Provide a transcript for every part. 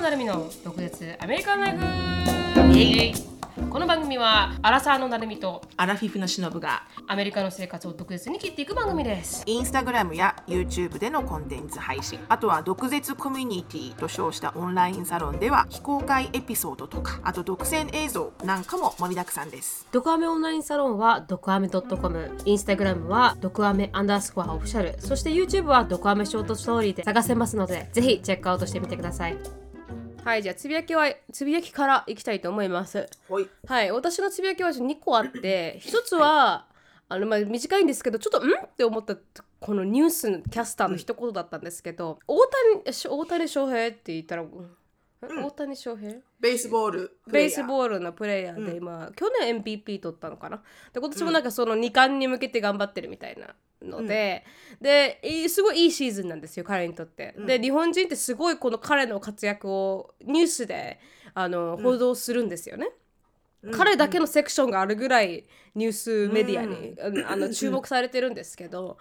野成美の独舌アメリカンライフ。イエイ。この番組はアラサーの成美とアラフィフのしのぶがアメリカの生活を独舌に切っていく番組です。インスタグラムや YouTube でのコンテンツ配信あとは毒舌コミュニティと称したオンラインサロンでは非公開エピソードとかあと独占映像なんかも盛りだくさんです。ドクアメオンラインサロンはドクアメ .com インスタグラムはドクアメアンダースコアオフィシャルそして YouTube はドクアメショートストーリーで探せますのでぜひチェックアウトしてみてくださいはいじゃあつぶやきはつぶやきからいきたいと思います。ほい。はい、私のつぶやきは2個あって、1つは、あのまあ、短いんですけど、ちょっと、んって思ったこのニュースのキャスターの一言だったんですけど、大谷し大谷翔平って言ったら、うん。大谷翔平？ベースボールベースーボールのプレイヤーで今、去年 MVP 取ったのかな？で今年もなんかその2冠に向けて頑張ってるみたいなので、でいいすごいいいシーズンなんですよ彼にとって、で日本人ってすごいこの彼の活躍をニュースであの報道するんですよね、彼だけのセクションがあるぐらいニュースメディアに、うん。あの注目されてるんですけど、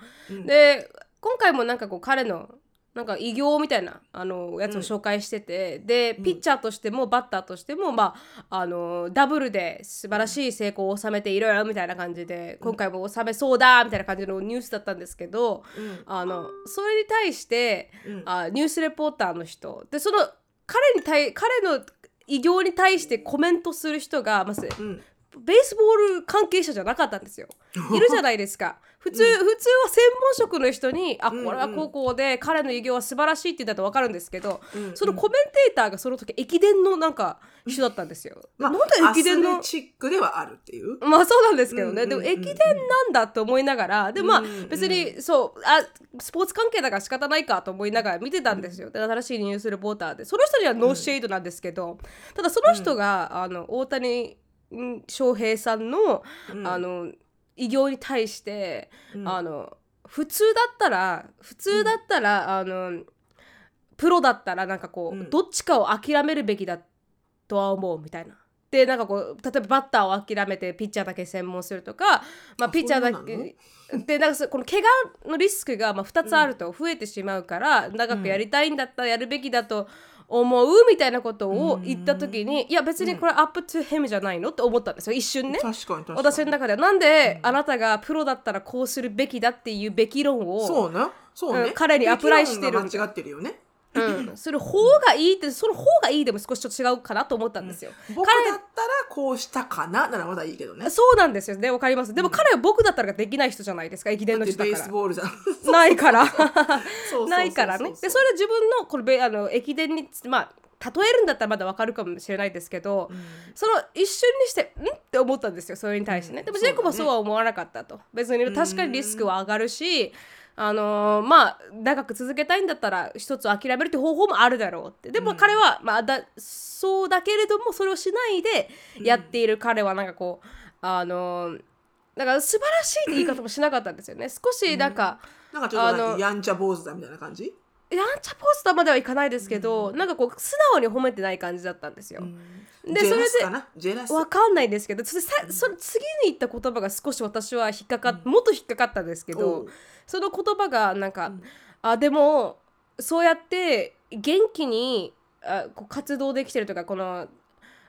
で今回もなんかこう彼のなんか偉業みたいなあのやつを紹介してて、でピッチャーとしてもバッターとしても、まあ、あのダブルで素晴らしい成功を収めていろいろみたいな感じで、今回も収めそうだみたいな感じのニュースだったんですけど、あのそれに対して、あニュースレポーターの人でその彼に対彼の偉業に対してコメントする人がまず、ん。ベースボール関係者じゃなかったんですよ。いるじゃないですか。普通、普通は専門職の人に、あ、これは高校で彼の偉業は素晴らしいって言ったら分かるんですけど、そのコメンテーターがその時駅伝のなんか人だったんですよ。まあ、なんで駅伝のアスレチックではあるっていう。まあそうなんですけどね、うんうんうんでも駅伝なんだと思いながらでまあ別にそうあスポーツ関係だから仕方ないかと思いながら見てたんですよ。で新しいニュースレポーターで。その人にはノーシェードなんですけど、ただその人が、あの大谷ん翔平さんの,、あの偉業に対して、あの普通だったら普通だったら、あのプロだったらなんかこう、うん。どっちかを諦めるべきだとは思うみたいな。でなんかこう例えばバッターを諦めてピッチャーだけ専門するとか、まあ、ピッチャーだけでなんかそこの怪我のリスクがまあ2つあると増えてしまうから、長くやりたいんだったらやるべきだと思うみたいなことを言った時に、いや別にこれアップトゥヘムじゃないのって思ったんですよ。一瞬ね。確かに確かに。私の中で。はなんであなたがプロだったらこうするべきだっていうべき論をそうなそうね、うん彼にアプライしてる間違ってるよねうん、する方がいいってその方がいいでも少しちょっと違うかなと思ったんですよ。僕だったらこうしたかなならまだいいけどね。そうなんですよね。わかります。でも彼は僕だったらできない人じゃないですか。駅伝だってベーの人だから。スボールじゃん。ないから。ないからね。でそれ自分のこれべあの駅伝にまあ例えるんだったらまだわかるかもしれないですけど、その一瞬にしてん？って思ったんですよそれに対してね、でもジェイコブはそうは思わなかったと。別に確かにリスクは上がるし、あのーまあ長く続けたいんだったら一つ諦めるっていう方法もあるだろうって。でも彼は、まあ、だそうだけれどもそれをしないでやっている彼はなんかこうあのーだから素晴らしいって言い方もしなかったんですよね。少しなんか、なんかちょっとやんちゃ坊主だみたいな感じ？やんちゃポスターまではいかないですけど、なんかこう素直に褒めてない感じだったんですよ。でそれでわかんないですけどそれさそれ次に言った言葉が少し私は引っかかっ、もっと引っかかったんですけおどうその言葉がなんか、あでもそうやって元気にあこう活動できてるとかこの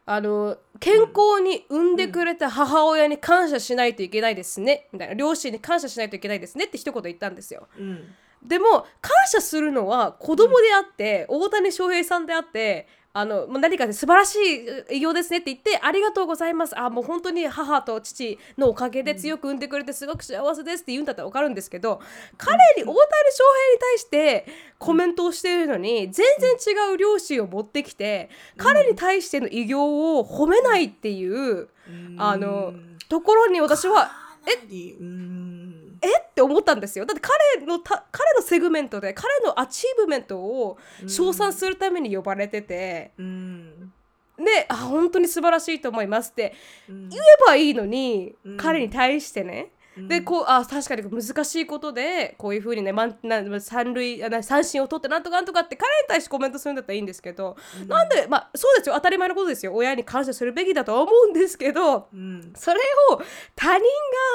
あの健康に産んでくれた母親に感謝しないといけないですね、みたいな。両親に感謝しないといけないですねって一言言ったんですよ。うん。でも感謝するのは子供であって、大谷翔平さんであってあのもう何か素晴らしい偉業ですねって言ってありがとうございます。あもう本当に母と父のおかげで強く産んでくれてすごく幸せですって言うんだったら分かるんですけど彼に大谷翔平に対してコメントをしているのに全然違う両親を持ってきて彼に対しての偉業を褒めないっていうあのところに私はえうんえ？って思ったんですよ。だって彼のた彼のセグメントで彼の achievement を称賛するために呼ばれてて、うん。であ本当に素晴らしいと思いますってうん。言えばいいのに、うん。彼に対してね、うん。でこうあ確かに難しいことでこういうふうにね、まんな三塁三振を取ってなんとかなんとかって彼に対してコメントするんだったらいいんですけど、なんでまあそうですよ。当たり前のことですよ。親に感謝するべきだとは思うんですけどうん。それを他人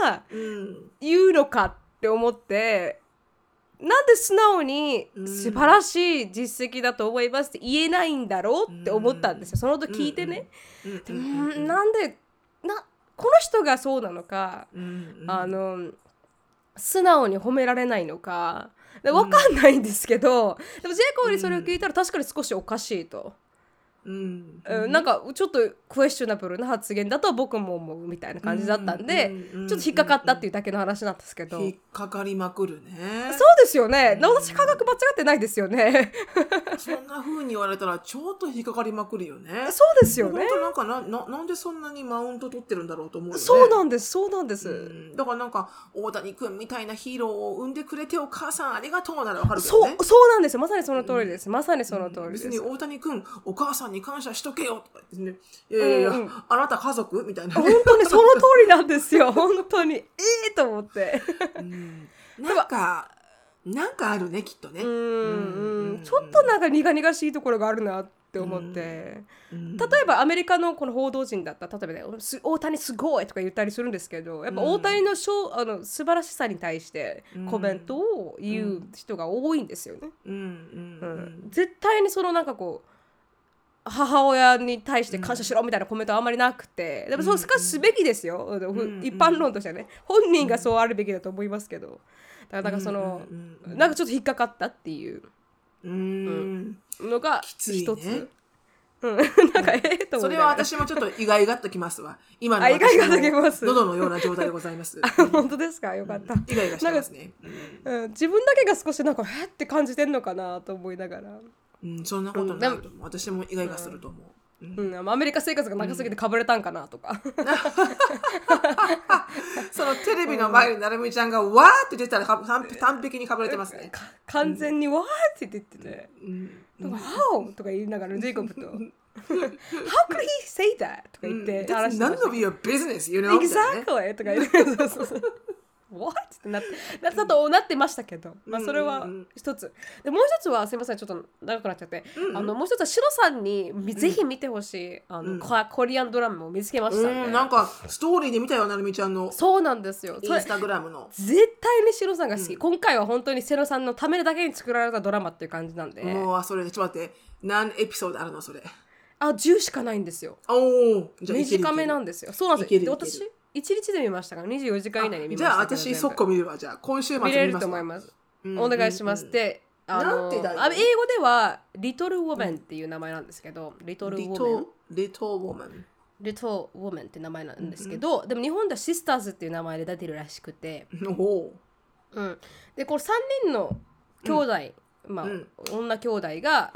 がうん。言うのかって思ってなんで素直にうん。素晴らしい実績だと思いますって言えないんだろうって思ったんですよ。その時聞いてね、うんなんでなこの人がそうなのか、うんうん。あの素直に褒められないのか。で分かんないんですけど、でもジェイコブにそれを聞いたら確かに少しおかしいと、うん。うんなんかちょっとクエスチョナブルな発言だと僕も思うみたいな感じだったんで、うんうんちょっと引っかかったっていうだけの話なんですけど、引っかかりまくるねそうですよね、私科学間違ってないですよねそんな風に言われたらちょっと引っかかりまくるよねそうですよね本当なんかなななんでそんなにマウント取ってるんだろうと思うよねそうなんですそうなんです、うんだからなんか大谷君みたいなヒーローを産んでくれてお母さんありがとうならわかるけそうどねそうなんですよまさにその通りです、まさにその通りです、別に大谷君お母さんに感謝しとけよとか言ってね。いやいやいや、うんうん。あなた家族みたいな本ね、当にその通りなんですよ。本当に。ええと思って。うん。なんかなんかあるねきっとね。うんちょっとなんか苦々しいところがあるなって思って、うん。例えばアメリカのこの報道陣だった。ら例えばねす大谷すごいとか言ったりするんですけどやっぱ大谷のしょうあの素晴らしさに対してコメントを言う人が多いんですよね。うん。うん。ううんん。絶対にそのなんかこう母親に対して感謝しろみたいなコメントはあんまりなくてでもそうしかすべきですよ、ん一般論としてはね本人がそうあるべきだと思いますけどだからなんかその、なんかちょっと引っかかったっていううんのが一つ、うん、なんかええと思それは私もちょっと意外がっときますわ今の私の喉のような状態でございます本当ですかよかった、意外がしてますねうん、自分だけが少しなんかえって感じてんのかなと思いながら、うん、うんそんなことないと思う。私も意外がすると思う。うん。うん、アメリカ生活が長すぎてかぶれたんかなとか、そのテレビの前になるみちゃんがわーって出たらか完完璧にかぶれてますね。か完全に「わーって言ってて。うん「How?」とか言いながらジェイコブと「How could he say that?」とか言って話 That's してま none した。of your business, you know? Exactly! とか言って。そうそうそう What? ってなって なったとなってましたけど、まあ、それは一つ。でもう一つはすみませんちょっと長くなっちゃって、あのもう一つはシロさんにぜひ見てほしい、あのココリアンドラマを見つけましたんで、うん、なんかストーリーで見たよなるみちゃんの。そうなんですよ。インスタグラムの。絶対にシロさんが好き、今回は本当にシロさんのためだけに作られたドラマっていう感じなんで、もうそれちょっと待って。何エピソードあるのそれ。あ10しかないんですよ。おおじゃ短めなんですよ。そうなんですよ。で私るいける1日で見ましたから24時間以内に見ましたじゃあけど私速攻見るわじゃあ今週末見れる見ますわと思います、うんお願いします、であのなんて題名あ英語では「リトル・ウォメン」っていう名前なんですけど、リトル・ウォメンリトリトウォーマンリトル・ウォメンって名前なんですけど、でも日本ではシスターズっていう名前で出てるらしくて、おおうん、でこれ3人の兄弟、まあ、うん。女兄弟が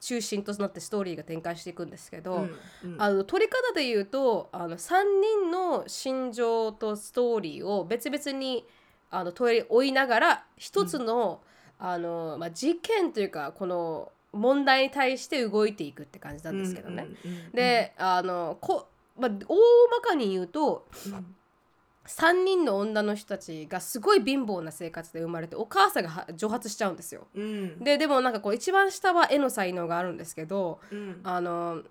中心となってストーリーが展開していくんですけど、うんうん。あの撮り方で言うとあの3人の心情とストーリーを別々にあの取り追いながら一つの,、あのまあ、事件というかこの問題に対して動いていくって感じなんですけどね。うんうんうん。であのこ、まあ、大まかに言うとうん3人の女の人たちがすごい貧乏な生活で生まれてお母さんがは蒸発しちゃうんですよ。うん。ででもなんかこう一番下は絵の才能があるんですけどうん。あの、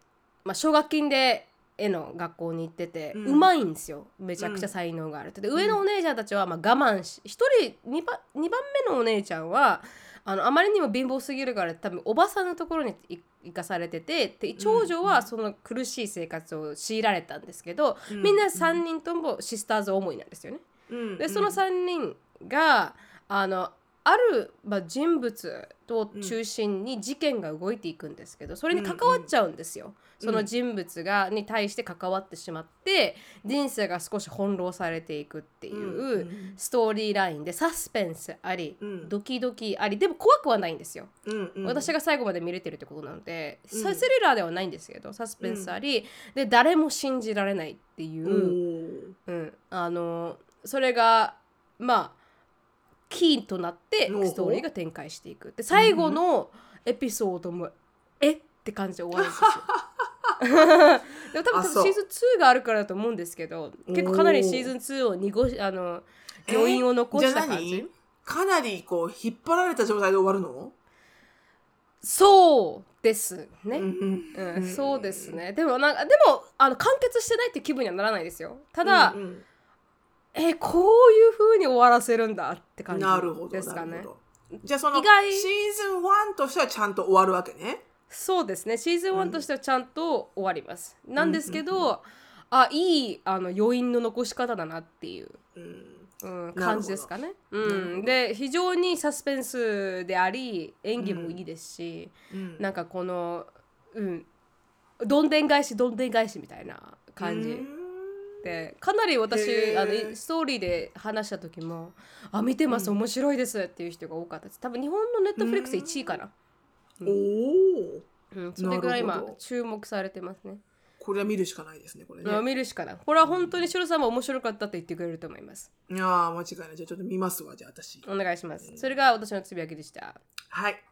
まあ、奨学金で絵の学校に行ってて、ううんまいんですよ。めちゃくちゃ才能があるって。で上のお姉ちゃんたちはまあ我慢し1人 2, 番2番目のお姉ちゃんはあのあまりにも貧乏すぎるから多分おばさんのところにい行かされててで長女はその苦しい生活を強いられたんですけど、うん。みんな3人ともシスターズ思いなんですよね。うん。でその3人があのある、まあ、人物を中心に事件が動いていくんですけどそれに関わっちゃうんですよ。うんその人物がに対して関わってしまって人生が少し翻弄されていくっていうストーリーラインでサスペンスあり、うん。ドキドキありでも怖くはないんですよ。うんうん。私が最後まで見れてるってことなので、うん。サスリラーではないんですけどサスペンスあり、で誰も信じられないっていう。うん、あのそれがまあキーとなってストーリーが展開していく。で最後のエピソードも、えって感じで終わるんですよ。でも多分シーズン2があるからだと思うんですけど結構かなりシーズン2を濁しあの余韻を残した感じ。かなりこう引っ張られた状態で終わるの？そうですね、うんうん。そうですね。でもなんかでもあの完結してないって気分にはならないですよ。ただ、うんうん。えこういに終わらせるんだって感じですかね。じゃあそのシーズン1としてはちゃんと終わるわけね。そうですね。シーズン1としてはちゃんと終わります、なんですけど、あいいあの余韻の残し方だなっていう、うん。うん、感じですかね、うん、で非常にサスペンスであり演技もいいですし、うん。なんかこのうん。どんでん返しどんでん返しみたいな感じ、うんでかなり私あのストーリーで話した時も「あ見てます面白いです」っていう人が多かったです。多分日本のネットフリックス1位かな、おお。うん、それぐらい今注目されてますね。これは見るしかないですね、これね。まあ見るしかない。これは本当にシロさんも面白かったって言ってくれると思います。いやー間違いない。じゃあちょっと見ますわ、じゃあ私。お願いします。それが私のつぶやきでした。はい。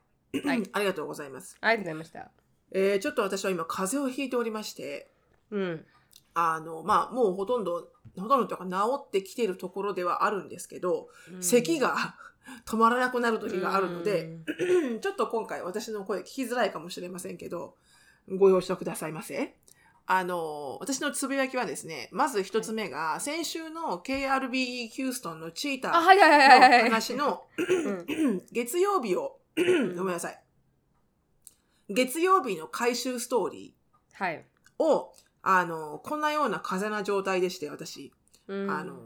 はい。ありがとうございます。ありがとうございました。えー、ちょっと私は今風邪をひいておりまして、うんあの、まあ、もうほとんど、ほとんどというか治ってきてるところではあるんですけど、咳が 止まらなくなる時があるので、ちょっと今回私の声聞きづらいかもしれませんけど、ご容赦くださいませ。あの、私のつぶやきはですね、まず一つ目が、先週の KRBE ヒューストンのチーターのはい話のうん。月曜日を、ごめんなさい。月曜日の回収ストーリはい、ーを、あの、こんなような風邪な状態でして、私。うんあの、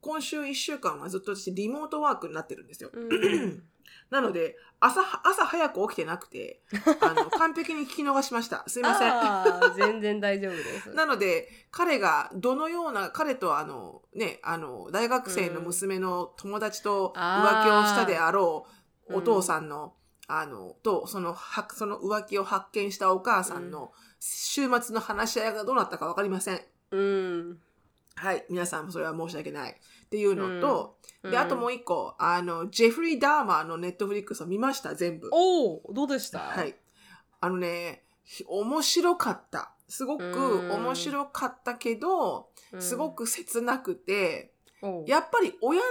今週1週間はずっと私リモートワークになってるんですよ。うん なので、朝、朝早く起きてなくて、あの、完璧に聞き逃しました。すいません。全然大丈夫ですなので、彼がどのような、彼とあの、ね、あの、大学生の娘の友達と浮気をしたであろう、お父さんの、あの、と、その、はその浮気を発見したお母さんの、週末の話し合いがどうなったかわかりません。うんはい。皆さんもそれは申し訳ない。っていうのと、うんで、あともう一個、あの、ジェフリー・ダーマーのネットフリックスを見ました、全部。おおどうでした？はい。あのね、ひ面白かった。すごくうん面白かったけど、うんすごく切なくて、おうやっぱり親の、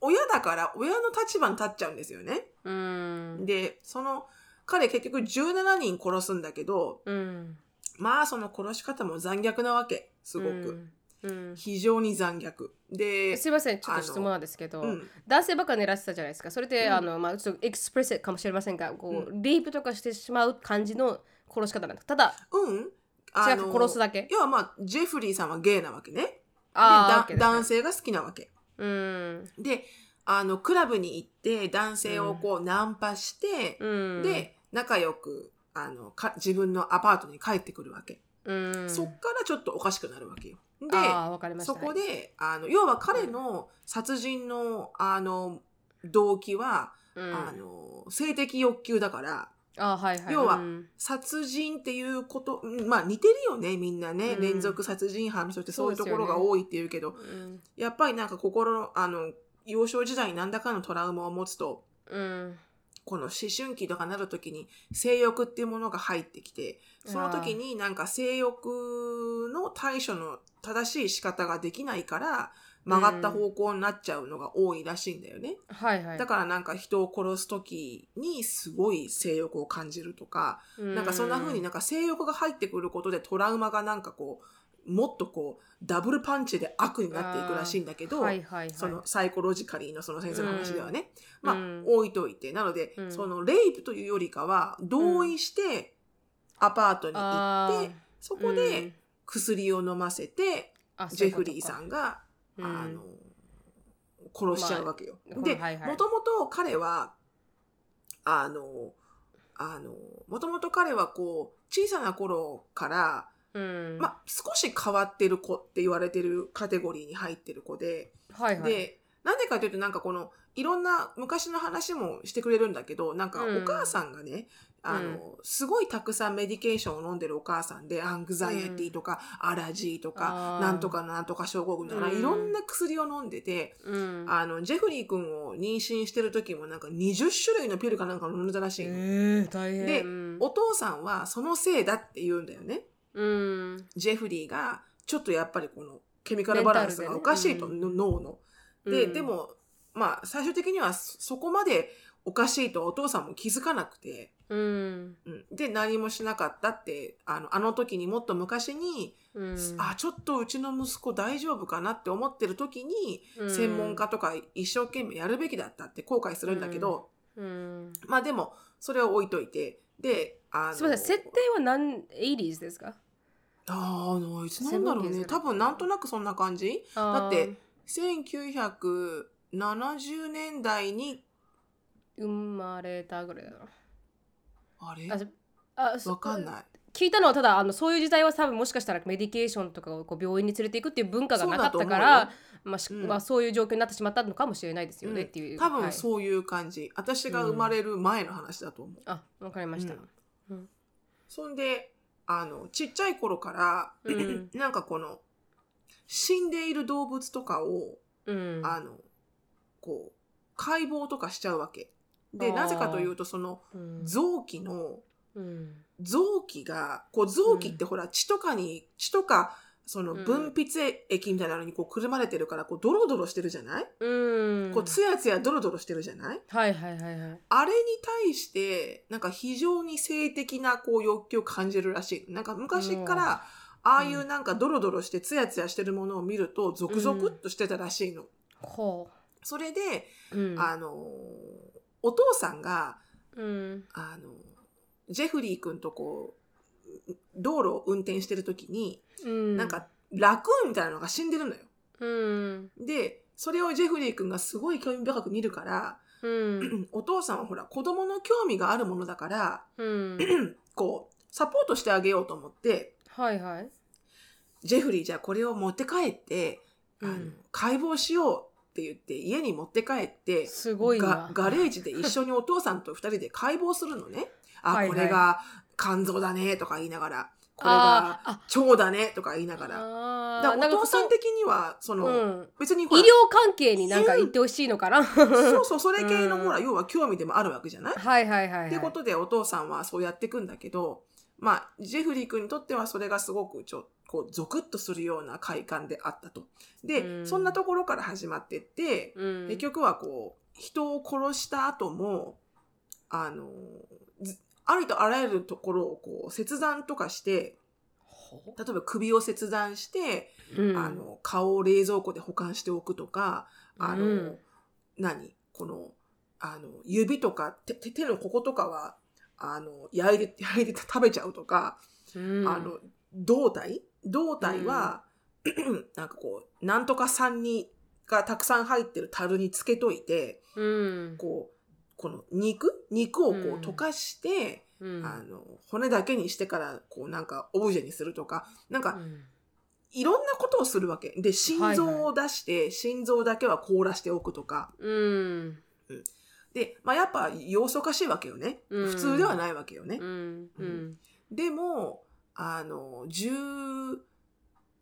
親だから親の立場に立っちゃうんですよね。うんで、その、彼結局17人殺すんだけど、うんまあその殺し方も残虐なわけ。すごく。うんうん非常に残虐。で、すいませんちょっと質問なんですけど、うん男性ばっか狙ってたじゃないですかそれって、うんあのまあちょっとエクスプレッシブかもしれませんがこう、レイプとかしてしまう感じの殺し方なんですただうん。違う殺すだけ要はまあ、ジェフリーさんはゲイなわけね。であだ男性が好きなわけ。うんで、あの、クラブに行って男性をこうナンパして、うん。で、仲良く、あの、か自分のアパートに帰ってくるわけ。うん。そっからちょっとおかしくなるわけよ。で、そこで、あの、要は彼の殺人の、あの、動機は、うん。あの、性的欲求だから、あはいはい。要はうん。殺人っていうこと、うんまあ似てるよね、みんなね。うん。連続殺人犯の人ってそういうところが多いっていうけど、うん。やっぱりなんか心の、あの、幼少時代に何らかのトラウマを持つと、うんこの思春期とかなる時に性欲っていうものが入ってきて、その時になんか性欲の対処の正しい仕方ができないから、曲がった方向になっちゃうのが多いらしいんだよね。はいはいだからなんか人を殺す時にすごい性欲を感じるとか、なんかそんな風になんか性欲が入ってくることでトラウマがなんかこう、もっとこう、ダブルパンチで悪になっていくらしいんだけど、はいはいはい。そのサイコロジカリーのその先生の話ではね、まあ、うん。置いといて。なので、うん。そのレイプというよりかは、同意してアパートに行って、そこで薬を飲ませて、あジェフリーさんが、うん。あの、殺しちゃうわけよ。まあで、もともと彼は、あの、あの、もともと彼はこう、小さな頃から、うん。まあ、少し変わってる子って言われてるカテゴリーに入ってる子で、はいはい。で、なんでかというと、なんかこの、いろんな昔の話もしてくれるんだけど、なんかうん。お母さんがね、あの、すごいたくさん medication を飲んでるお母さんで、 anxiety とか、アラジーとかなんとかなんとか症候群とか、うんいろんな薬を飲んでて、うん。あの、ジェフリー君を妊娠してる時もなんか20種類のピルかなんか飲んでたらしいの。えー、大変。でうんお父さんはそのせいだって言うんだよね。うん。ジェフリーが、ちょっとやっぱりこのケミカルバランスがおかしいと、脳の。で、うん。でも、まあ、最終的にはそそこまでおかしいとお父さんも気づかなくて、うん。うん、で何もしなかったってあのあの時にもっと昔に、うん。あちょっとうちの息子大丈夫かなって思ってる時に、うん。専門家とか一生懸命やるべきだったって後悔するんだけど、うん。まあでもそれを置いといて。であのすみません設定は何 80s ですか？ああいつなんだろう70ね多分なんとなくそんな感じ。だって1970年代に生まれたぐらいだなあれ？あわかんない。聞いたのはただあのそういう時代は多分もしかしたらメディケーションとかをこう病院に連れていくっていう文化がなかったからまあしうん。まあ、そういう状況になってしまったのかもしれないですよね、うんっていう。多分はい。そういう感じ、私が生まれる前の話だと思う、あわかりました、うん。そんであのちっちゃい頃から、うん。なんかこの死んでいる動物とかを、うん。あのこう解剖とかしちゃうわけ。でなぜかというとそのうん。臓器のうん。臓器がこう臓器ってほら血とかに血とかそのうん。分泌液みたいなのにこうくるまれてるからこうドロドロしてるじゃない、うん。こうツヤツヤドロドロしてるじゃない？はいはいはいはい。あれに対してなんか非常に性的なこう欲求を感じるらしい。なんか昔からああいうなんかドロドロしてツヤツヤしてるものを見るとゾクゾクっとしてたらしいの。ほそれで、う、うん、あのお父さんがうん。あのジェフリー君とこう道路を運転してる時に、うん。なんかラクーンみたいなのが死んでるのよ。うん。でそれをジェフリー君がすごい興味深く見るから、うん。お父さんはほら子供の興味があるものだからうん。こうサポートしてあげようと思ってはいはい。ジェフリーじゃあこれを持って帰って、あのうん。解剖しようって言って家に持って帰ってすごいガレージで一緒にお父さんと二人で解剖するのね。あ、はいはい。これが肝臓だねとか言いながら、これあが腸だねとか言いながら。だからお父さん的には、その、別に医療関係になんか言ってほしいのかな、そうそう、それ系のうん。ほら、要は興味でもあるわけじゃない？はいはいはい、はい。ってことでお父さんはそうやっていくんだけど、まあ、ジェフリー君にとってはそれがすごくちょこうゾクッとするような快感であったと。で、うん。そんなところから始まってって、うん、結局はこう人を殺した後もあのずありとあらゆるところをこう切断とかしてほ例えば首を切断して、うん、あの顔を冷蔵庫で保管しておくとかあの、うん。何？このあの指とか手手手のこことかはあの焼いて焼いて食べちゃうとか、うん、あの胴体？胴体は、なんかこうなんとか酸にがたくさん入ってる樽につけといてうん、こうこの肉？肉をこううん。溶かして、うん、あの骨だけにしてからこうなんかオブジェにするとかなんかうん。いろんなことをするわけ。で心臓を出して、心臓だけは凍らしておくとか。うん、で、まあ、やっぱ要素おかしいわけよね、うん。普通ではないわけよね、うん、うん、でもあの10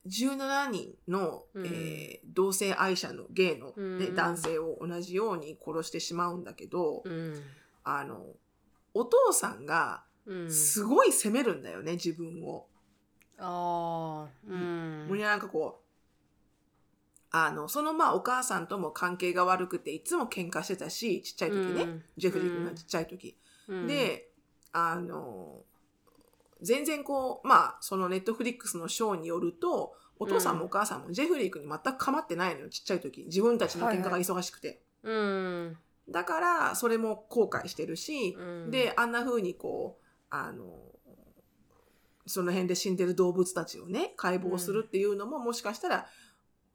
17人の、うん。えー同性愛者のゲイの、ねうん。男性を同じように殺してしまうんだけど、うん、あのお父さんがうん、すごい責めるんだよね自分を。ああ、うん、もうなんかこうあのそのまあお母さんとも関係が悪くていつも喧嘩してたしちっちゃい時ね、うん。ジェフリー君がちっちゃい時。うん、であの全然こうまあそのネットフリックスのショーによるとお父さんもお母さんもジェフリー君に全く構ってないのよちっちゃい時。自分たちの喧嘩が忙しくて、うん、だからそれも後悔してるし、うん、であんな風にこうあのその辺で死んでる動物たちをね解剖するっていうのも、もしかしたら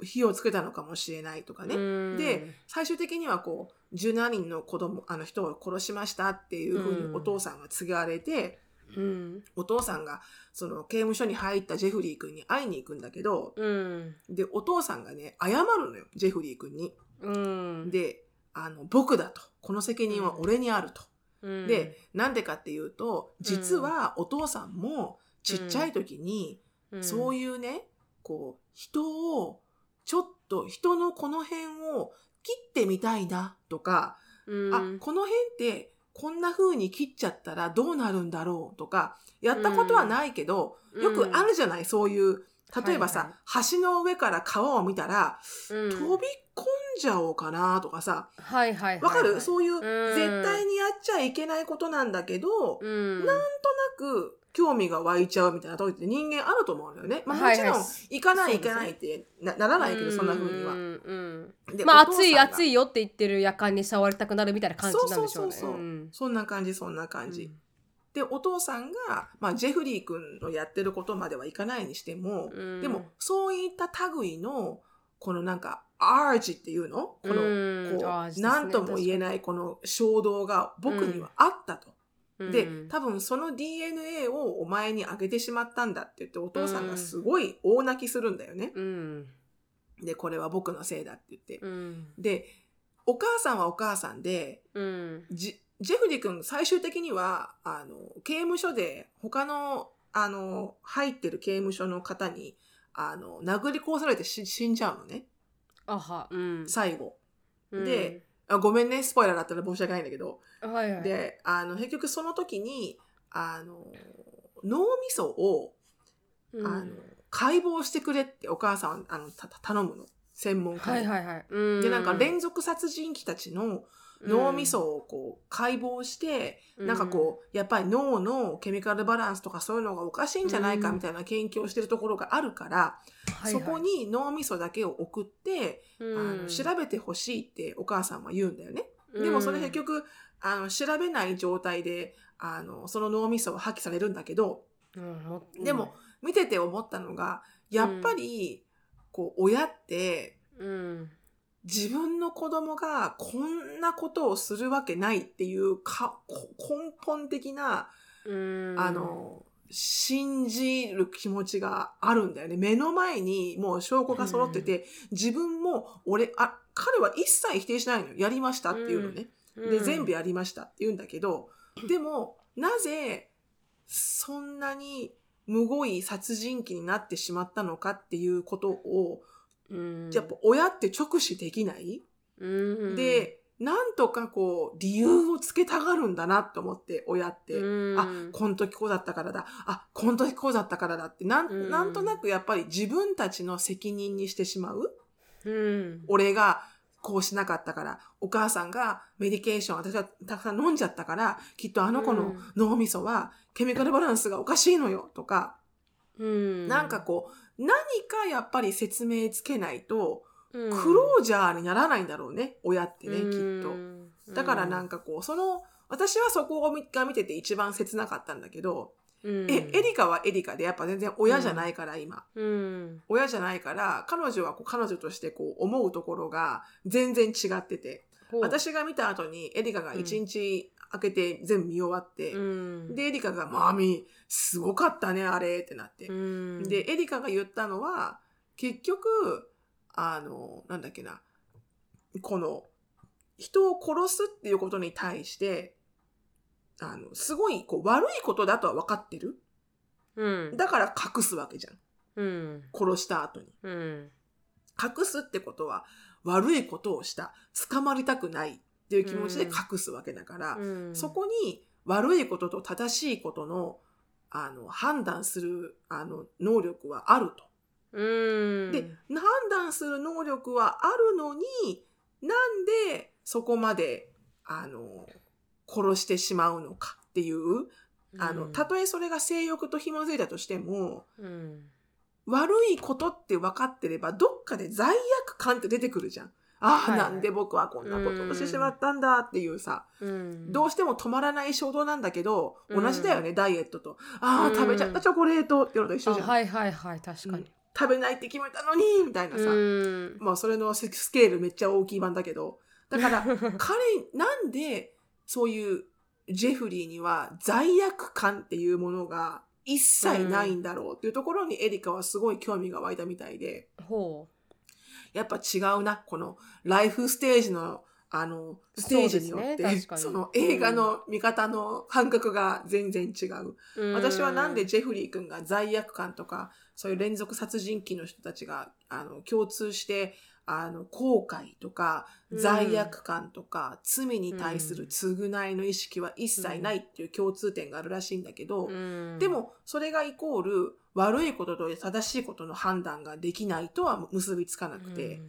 火をつけたのかもしれないとかね、うん、で最終的にはこう17人の子供あの人を殺しましたっていうふううん。にお父さんが告げられて、うん、お父さんがその刑務所に入ったジェフリー君に会いに行くんだけどうん、でお父さんがね謝るのよジェフリー君に。うん、であの僕だと。この責任は俺にあると。うん、でなんでかっていうと実はお父さんもちっちゃい時に、うん、そういいうねこう人をちょっと人のこの辺を切ってみたいなとか、うん、あこの辺ってこんな風に切っちゃったらどうなるんだろうとかやったことはないけど、うん。よくあるじゃないそういう例えばさ、橋の上から川を見たら、うん。飛び込んじゃおうかなとかさ、はいはいはいはい。わかる？そういう、ん。絶対にやっちゃいけないことなんだけど、うん。なんとなく興味が湧いちゃうみたいな時って人間あると思うんだよね。まあ、もちろん、行かない行かないってなならないけど、そんな風には。う。んうんでまあ暑い暑いよって言ってる夜間に触りたくなるみたいな感じなんでしょうね。そうそうそうそう。うん。そんな感じ、そんな感じ。で、お父さんが、まあ、ジェフリー君のやってることまではいかないにしても、うん。でも、そういった類の、このなんか、アーチっていうの？この、うん。こう、なんとも言えないこの衝動が僕にはあったと。うんで、多分その DNA をお前にあげてしまったんだって言って、お父さんがすごい大泣きするんだよね。うんで、これは僕のせいだって言って。うんで、お母さんはお母さんで、うんジジェフリー君最終的には、あの、刑務所で他の、あの、入ってる刑務所の方に、あの、殴り殺されて死死んじゃうのね。あはうん最後。うんであごめんね、スポイラーだったら申し訳ないんだけど。はいはい。で、あの、結局その時に、あの、脳みそを、うん。あの、解剖してくれってお母さんは、あの、た頼むの。専門家に。はいはいはい。うん。で、なんか連続殺人鬼たちの脳みそをこう解剖して、なんかこう、やっぱり脳のケミカルバランスとかそういうのがおかしいんじゃないかみたいな研究をしてるところがあるから、うんそこに脳みそだけを送って、はいあはいの調べてほしいってお母さんは言うんだよね。でもそれ結局、あの、調べない状態で、あの、その脳みそは破棄されるんだけど、うんもでも、見てて思ったのが、やっぱり、こう、親って、うん自分の子供がこんなことをするわけないっていうかこ根本的な、うんあの、信じる気持ちがあるんだよね。目の前にもう証拠が揃ってて、自分も俺、あ、彼は一切否定しないのよ。やりましたっていうのね。で、全部やりましたって言うんだけど、でも、なぜ、そんなにむごい殺人鬼になってしまったのかっていうことを、うん。やっぱ親って直視できない、うん。で、なんとかこう、理由をつけたがるんだなと思って、親って。うん。あ、この時こうだったからだ。あ、この時こうだったからだって、なん。なんとなくやっぱり自分たちの責任にしてしまう。うん。俺がこうしなかったから、お母さんがメディケーション私はたくさん飲んじゃったから、きっとあの子の脳みそはケミカルバランスがおかしいのよとか、うん。なんかこう、何かやっぱり説明つけないと、ククロージャーにならないんだろうね、親ってね、きっと。とだからなんかこう、その、私はそこを見てて一番切なかったんだけど、うんえ、エリカはエリカでやっぱ全然親じゃないから、今。うん親じゃないから、彼女はこう彼女としてこう思うところが全然違ってて。私が見た後にエリカが一日開けて全部見終わって、うんで、エリカが、マミ、すごかったね、あれ、ってなって。うんで、エリカが言ったのは、結局、あの、なんだっけな、この、人を殺すっていうことに対して、あの、すごい、こう、悪いことだとは分かってる。うんだから隠すわけじゃん。うん殺した後に。うん隠すってことは、悪いことをした。捕まりたくないっていう気持ちで隠すわけだから、うんそこに悪いことと正しいことの、あの、判断する、あの、能力はあると。うんで、判断する能力はあるのに、なんでそこまで、あの、殺してしまうのかっていう、あの、たとえそれが性欲と紐づいたとしても、うん悪いことって分かってれば、どっかで罪悪感って出てくるじゃん。ああ、なんで僕はこんなことをしてしまったんだっていうさ、うんどうしても止まらない衝動なんだけど、うん同じだよね、ダイエットと。ああ、うん食べちゃったチョコレートっていうのと一緒じゃん。あはいはいはい確かに食べないって決めたのにみたいなさ。うんまあそれのススケールめっちゃ大きい版だけど。だから 彼、なんでそういうジェフリーには罪悪感っていうものが一切ないんだろうっていうところにエリカはすごい興味が湧いたみたいで、ほやっぱ違うな、このライフステージのあの、ステージによって、そねの映画の見方の感覚が全然違う。う私はなんでジェフリー君が罪悪感とか、そういう連続殺人鬼の人たちが、あの、共通して、あの、後悔とか、うん。罪悪感とか、罪に対する償いの意識は一切ないっていう共通点があるらしいんだけど、うん。でも、それがイコール、悪いことと正しいことの判断ができないとは結びつかなくて、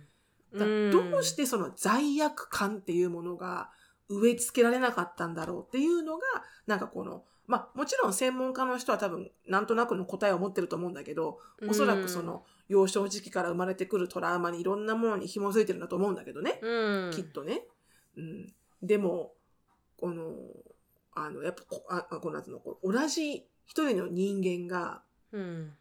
だうん。どうしてその罪悪感っていうものが植え付けられなかったんだろうっていうのが、なんかこの、まあもちろん専門家の人は多分なんとなくの答えを持ってると思うんだけど、おそらくその幼少時期から生まれてくるトラウマにいろんなものに紐づいてるんだと思うんだけどね。うんきっとね。うん。でも、この、あの、やっぱこ、あ、あこのやつの、同じ一人の人間が、うん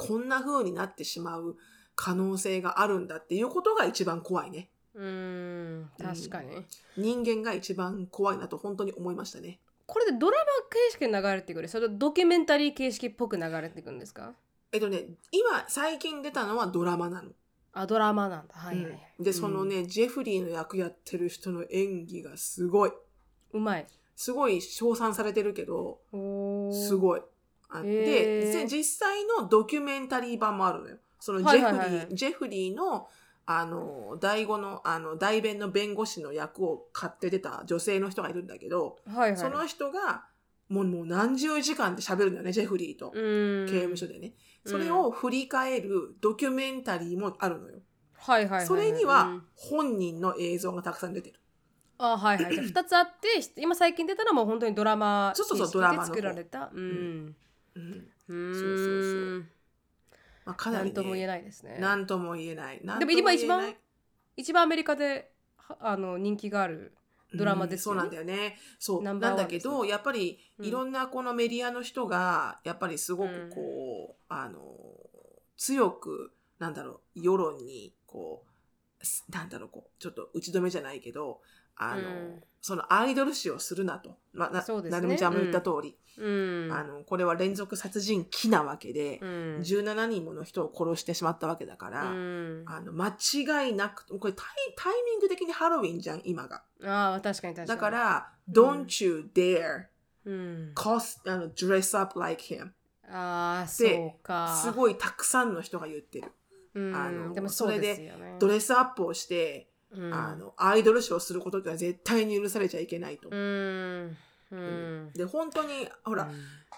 こんな風になってしまう可能性があるんだっていうことが一番怖いね。うん確かに人間が一番怖いなと本当に思いましたね。これでドラマ形式で流れてくる？それとドキュメンタリー形式っぽく流れてくるんですか？えっとね、今、最近出たのはドラマなの。あドラマなんだ。はいはい。はい、うん。で、そのね、ジェフリーの役やってる人の演技がすごい。うまい。すごい称賛されてるけど、おすごい。あへで、実際のドキュメンタリー版もあるのよ。そのジェフリー、はいはいはいはい。ジェフリーの、あの、第五の、あの、代弁の弁護士の役を買って出た女性の人がいるんだけど、はいはい。その人が、もうもう何十時間で喋るんだよね、ジェフリーと。うん。刑務所でね。それを振り返るドキュメンタリーもあるのよ。はいはいはいはい。それにはうん。本人の映像がたくさん出てる。あはいはい。じゃあ2つあって今最近出たのはもう本当にドラマで作られた？うん。うん。うん。そうそうそう。まあ、かなり、ね、とも言えないですね。なんとも言えない。でも今一番一番アメリカではあの人気があるドラマですよね。うんそうなんだよね。そう。ナなんンバーワンですだけど、やっぱり、うん。いろんなこのメディアの人が、やっぱりすごくこう、あの、強く、なんだろう、世論に、こう、すなんだろう、こう、ちょっと打ち止めじゃないけど、あの、うんそのアイドル視をするなと。まあ、な、そうですね。なるみちゃんも言った通り、うん。あの、これは連続殺人鬼なわけでう、ん。17人もの人を殺してしまったわけだから、うん。あの、間違いなく、これタイタイミング的にハロウィンじゃん、今が。ああ確かに確かに。だから、don't you dare うん。cost, あの dress up like him ああそうか。すごいたくさんの人が言ってる。うん。あのでもそうですよね。ドレスアップをして、うん。あの、アイドルショーをすることってのは絶対に許されちゃいけないと。うん。うん。で、本当に、ほら、うん。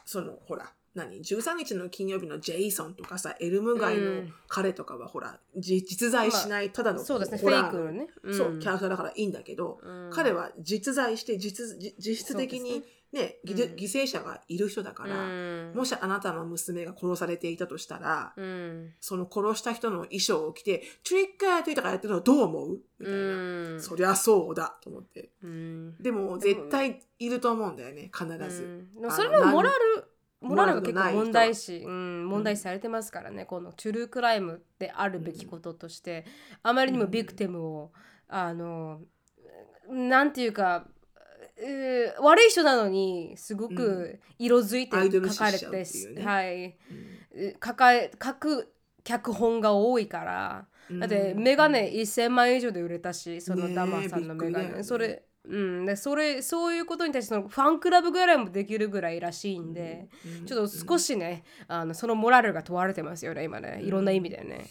その、ほら、何 ?13 日の金曜日のジェイソンとかさ、エルム街のうん。彼とかは、ほら、じ実在しない、ただのそうですねフェイクのね。そう、キャラクターだからいいんだけど、うん。彼は実在して実、じ実質的にね、ぎうん。犠牲者がいる人だから、うん。もしあなたの娘が殺されていたとしたら、うん。その殺した人の衣装を着て、トリックアートとかやってるのどう思うみたいな。うん。そりゃそうだと思って。うん。でも、絶対いると思うんだよね、必ず。それはモラルモラルが結構問題視、うん、問題視されてますからね、このトゥルークライムであるべきこととして、あまりにもビクティムを、あのなんていうか、えー悪い人なのにすごく色づいて書かれてはい。書かれ書く脚本が多いからだってうん。メガネ1000万円以上で売れたしそのダマさんのメガネ、ねそれうん。でそれそういうことに対してそのファンクラブぐらいもできるぐらいらしいんで、うん。ちょっと少しね、あのそのモラルが問われてますよね今ね。いろんな意味でね、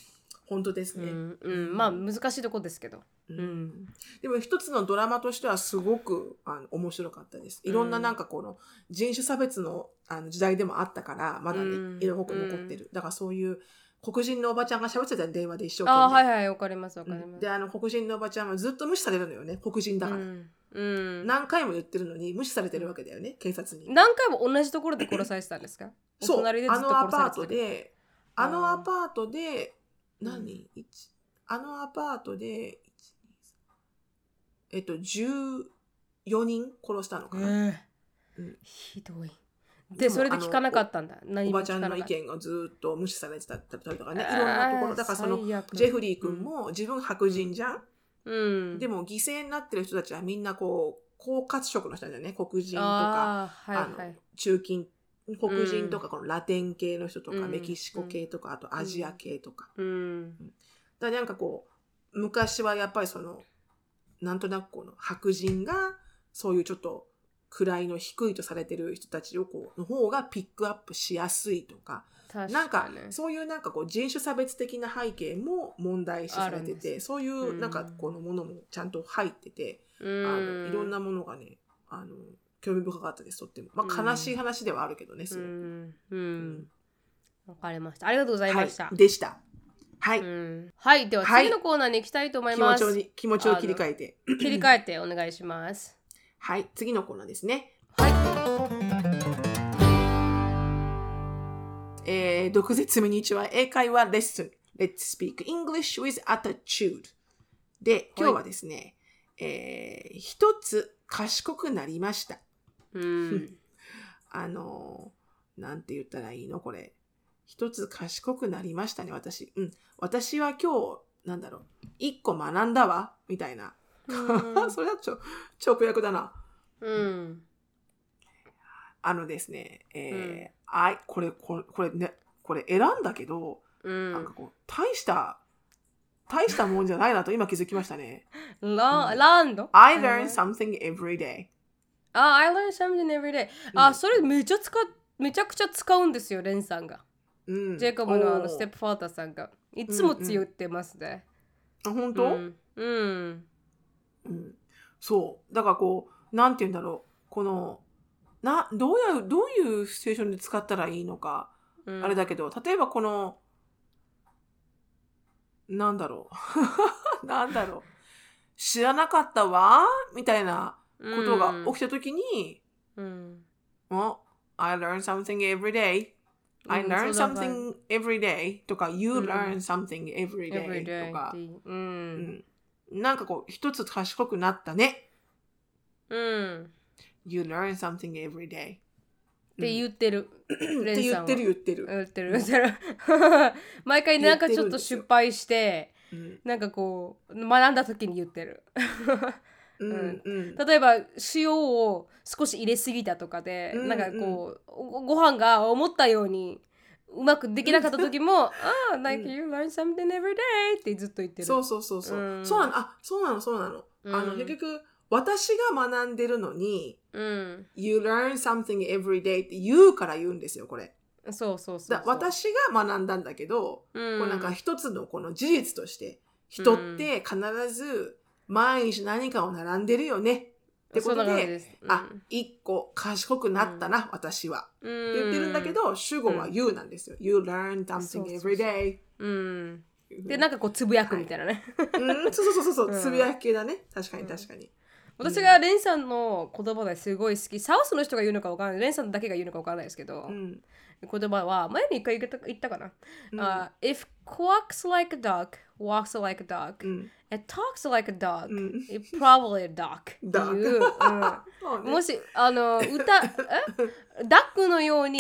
本当ですね。うんうん、まあ難しいとこですけど、ううん。んでも一つのドラマとしてはすごくあの面白かったです。いろんななんかこの人種差別のあの時代でもあったから、まだね、うん。色濃く残ってる。だからそういう黒人のおばちゃんが喋ってたよ電話で一生懸命。ああはいはいわかりますわかります、うん。で、あの黒人のおばちゃんはずっと無視されるのよね。黒人だから。うん。うん。何回も言ってるのに無視されてるわけだよね、警察に。何回も同じところで殺されてたんですか？おそう、あのアパートで、あのアパートで、うん。あのアパートで、えっと、14人殺したのかな？ええうん。ひどい。でそれで聞かなかったんだ？お何もばちゃんの意見がずっと無視されてたりとかね、いろんなところ。だからその、ジェフリー君も自分白人じゃん、うん。でも犠牲になってる人たちはみんなこう、高活色の人だよね。黒人とか、あーはいあのはい中近、黒人とか、このラテン系の人とか、うん。メキシコ系とか、あとアジア系とか。うん。だなんかこう、昔はやっぱりその、なんとなくこの白人が、そういうちょっと、位の低いとされてる人たちをこうの方がピックアップしやすいとか。確なんかにそういうなんかこう人種差別的な背景も問題視されててそういうなんかこのものもちゃんと入ってて、うあのいろんなものがねあの興味深かったですとっても、まあ、悲しい話ではあるけどね、すごく。うん。うん。わかりました。ありがとうございました、はい、でした。はい、うん。はい。でははい。次のコーナーに行きたいと思います、ちをに気持ちを切り替えて。切り替えてお願いします。はい。次のコーナーですね。えー、毒舌ミニチュア英会話レッスン。Let's speak English with attitude. で今日はですね、えー一つ賢くなりましたうん。あのーなんて言ったらいいの？これ。一つ賢くなりましたね私。うん。私は今日なんだろう。一個学んだわ。みたいな。うん。それはちょ直訳だな。うん。あのですね、えーあいこれ、これ、これね、これ選んだけど、うん。なんかこう、大した、大したもんじゃないなと今気づきましたね。ラランド？I learn something every day. あ、I learn something every day。あ、それめちゃ使っめちゃくちゃ使うんですよ、レンさんが。うん。ジェイコブのあのステップファーターさんが。いつも強ってますね。あ、本当、うん。うん。うんそう。だからこう、なんて言うんだろう。この、な、どうや、どういうシチュエーションで使ったらいいのか、うんあれだけど、例えばこの、なんだろう。なんだろう。知らなかったわみたいなことが起きたときに、うん。お I learn something every day. I うん learn something every day とか、You うん learn something every day とかうんんなんかこう、一つ賢くなったね。うん。You learn something every day. って言ってる。って言ってる言ってる。言ってる言ってる。毎回なんかちょっと失敗して、うんなんかこう、学んだ時に言ってる。うんうん例えば塩を少し入れすぎたとかで、うんなんかこうごご飯が思ったようにうまくできなかった時も「ああ、like you learn something every day」ってずっと言ってる。そうそうそうそう。うんそうなの。あ、そうなの、そうなの。あの、うん結局、私が学んでるのに、うん、You learn something every day って言うから言うんですよ、これ。そうそうそうだ私が学んだんだけど、うん、こうなんか一つのこの事実として、人って必ず毎日何かを並んでるよね。ってことで、です。あ、一個賢くなったな、私は。うん、って言ってるんだけど、主語は You なんですよ。You learn そう something そうそう every day. うん、でなんかこうつぶやくみたいなね。うん、そうそうそうそう、うんつぶやき系だね。確かに確かに。私がレンさんの言葉ですごい好きサウスの人が言うのかわからないレンさんだけが言うのかわからないですけど、うん。言葉は前に一回言った言ったかな、あ If quacks like a dog, walks like a dog, うん。and talks like a dog, うん。it's probably a duck. もしあの歌え？ダックのように、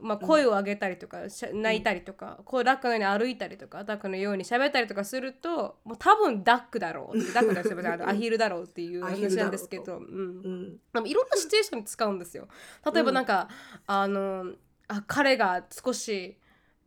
まあ、声を上げたりとか泣いたりとか、こうダックのように歩いたりとかダックのように喋ったりとかするともう多分ダックだろう ダックですいませんアヒルだろうっていう話なんですけど、うん。うん。でもいろんなシチュエーションに使うんですよ。例えばなんか、あのあ彼が少し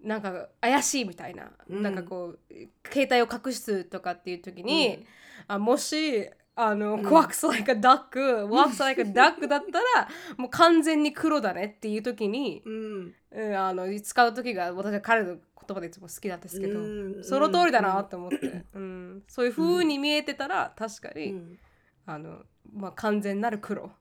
なんか怪しいみたいな、うん。なんかこう携帯を隠すとかっていう時に、あもしあの、うん。quacks like a duck walks like a duck だったら もう完全に黒だねっていう時に、うん。うん、あの使う時が私は彼の言葉でいつも好きなんですけど、うん。その通りだなと思って、うん。そういう風に見えてたら確かに、うん。あのまあ、完全なる黒。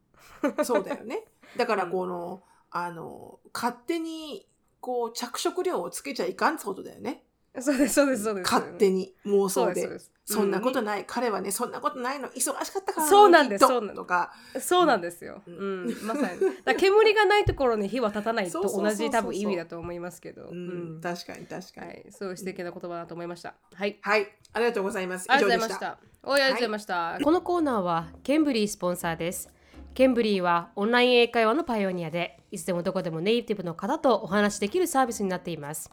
そうだよね。だからこの、あの、勝手に、こう、着色料をつけちゃいかんってことだよね。そうですそうですそうです。勝手に妄想で。そそうです。そんなことうない、彼はね、そんなことないの、忙しかったからそうなんですそうなんですとか、そうなんですよ。ううんん、まさに。煙がないところに火は立たないと同じ多分意味だと思いますけど。ううんん、確かに確かに。はい、そう素敵な言葉だと思いました。はい。はい、ありがとうございます。ありがとう。ございましたた。おありがとうございました。このコーナーはケンブリースポンサーです。ケンブリーはオンライン英会話のパイオニアで、いつでもどこでもネイティブの方とお話しできるサービスになっています。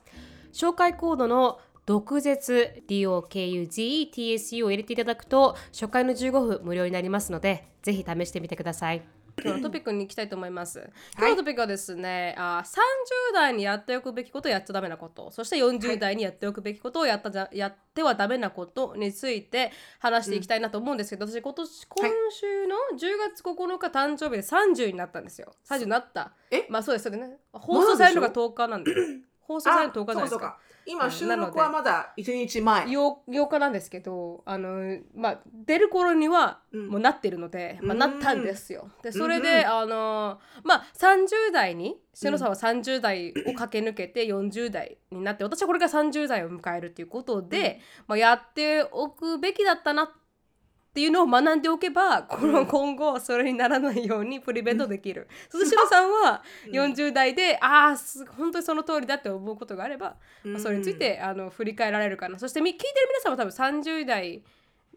紹介コードの毒舌 DOKUZETSU を入れていただくと初回の15分無料になりますのでぜひ試してみてください。今日のトピックに行きたいと思います。今日のトピックはですね、あ30代にやっておくべきことやっちゃダメなこと、そして40代にやっておくべきことをやったじゃ、やってはダメなことについて話していきたいなと思うんですけど、私今年今週の10月9日誕生日で30になったんですよ。30になった。え？まあそうですそれね。放送されるのが10日なんで 放送されるの10日じゃないですか今、うん収録はまだ1日前。8, 8日なんですけどあの、まあ、出る頃にはうん。もうなってるので、まあ、うん。なったんですよ。でそれで、うんあのまあ30代にしのさんは30代を駆け抜けて40代になって私はこれから30代を迎えるということで、まあ、やっておくべきだったなっていうのを学んでおけばこの今後それにならないようにプリベントできる。そしてしのさん。は40代で、ああす本当にその通りだって思うことがあれば、まあ、それについてあの振り返られるかな。そしてみ聞いてる皆さんも多分30代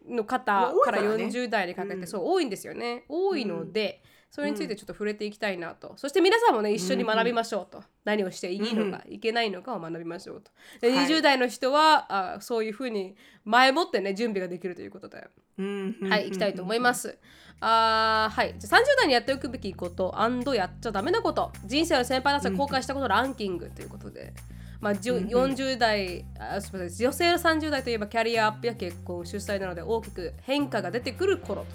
の方かかららね40代にかけて、うん。そう多いんですよね。多いので、それについてちょっと触れていきたいなと。そして皆さんもね一緒に学びましょうと、何をしていいのか、いけないのかを学びましょうと。で、はい。20代の人はあそういうふうに前もってね準備ができるということで、うんはい、いきたいと思いま。す。あーはい、じゃあ30代にやっておくべきことやっちゃダメなこと。人生の先輩たちが後悔したことランキングということで、まあ、じゅうんうん。40代あすみません。女性の30代といえばキャリアアップや結婚出産などで大きく変化が出てくる頃と。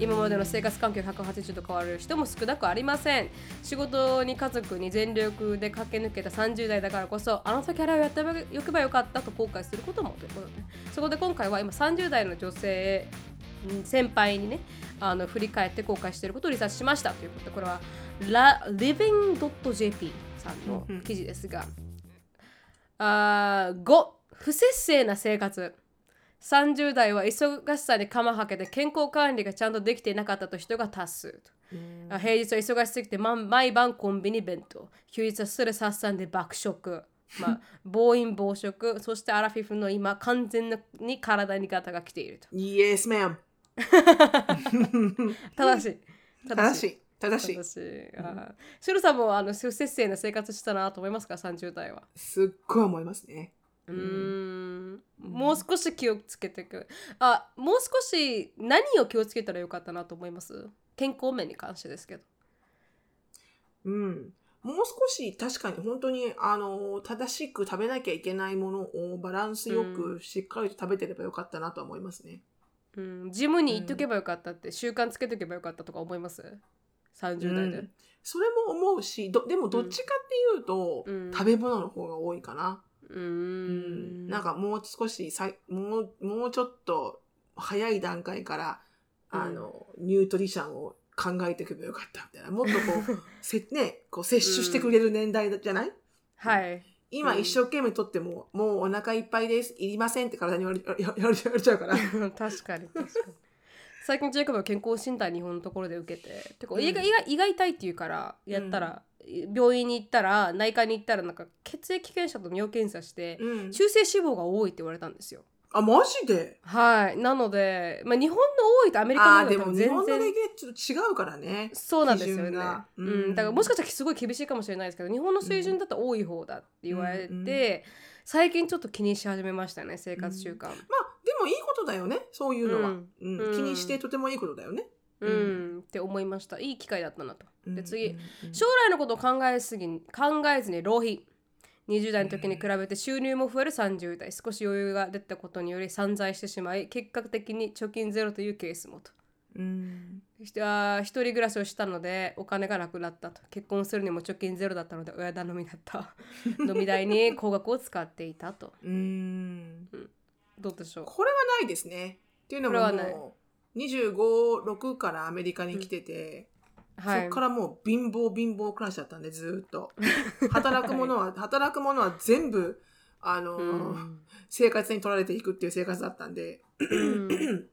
今までの生活環境180度変わる人も少なくありません。仕事に家族に全力で駆け抜けた30代だからこそあの時キャリアをやっておけばよかったと後悔することもということで。そこで今回は今30代の女性うん先輩にねあの振り返って後悔していることをリサーチしましたということでこれは living.jp さんの記事ですが、あー5不節制な生活。30代は忙しさにかまはけて健康管理がちゃんとできていなかったと人が多数平日は忙しすぎてま毎晩コンビニ弁当。休日はストレス発散で爆食、まあ、暴飲暴食。そしてアラフィフの今完全に体にガタが来ていると。Yes, ma'am. 正しい。正しい。正しい。正。しい。あー。シュルさんもあの不節制な生活したなと思いますか？30代は。すっごい思いますね。うーん。もう少し気をつけていく。あもう少し何を気をつけたらよかったなと思います？健康面に関してですけど。うん。もう少し確かに本当にあの正しく食べなきゃいけないものをバランスよくしっかりと食べてればよかったなとは思いますね。うん、ジムに行っとけばよかったって、習慣つけとけばよかったとか思います？30代で、うん。それも思うしどでもどっちかっていうと、うん。食べ物の方が多いかな。うーん。なんかもう少しさいもうもうちょっと早い段階からあの、ニュートリションを考えていけばよかったみたいな。もっとこう せ、ね、こう摂取してくれる年代じゃない、はい。うん。今一生懸命とっても、もうお腹いっぱいです。いりませんって体に言われちゃうから。確かに確かに最近ジェイコブは健康診断日本のところで受けててかうん。胃が胃が胃が痛いっていうからやったら、病院に行ったら内科に行ったらなんか血液検査と尿検査して、うん。中性脂肪が多いって言われたんですよ。あマジで？はい。なので、まあ、日本の多いとアメリカの多いと全も日本のレ然ギュちょっと違うからねそうなんですよね。基準が。ううん。ん、だからもしかしたらすごい厳しいかもしれないですけど日本の水準だと多い方だって言われて、うんうん最近ちょっと気にし始めましたね生活習慣。まあでもいいことだよねそういうのは、ううん。うん。気にしてとてもいいことだよね、うん、って思いました。いい機会だったなと。で次、うん。うん。うん将来のことを考えすぎ考えずに浪費。20代の時に比べて収入も増える30代。少し余裕が出たことにより散財してしまい結果的に貯金ゼロというケースもと。うん。一人暮らしをしたのでお金がなくなったと。結婚するにも貯金ゼロだったので親頼みだった。飲み代に高額を使っていたと。うんどうでしょう？これはないですね。っていうのももう256からアメリカに来てて、はい。そこからもう貧乏貧乏暮らしだったんでずーっと。働くものは働くものは全部あの、うん。生活に取られていくっていう生活だったんで。うん。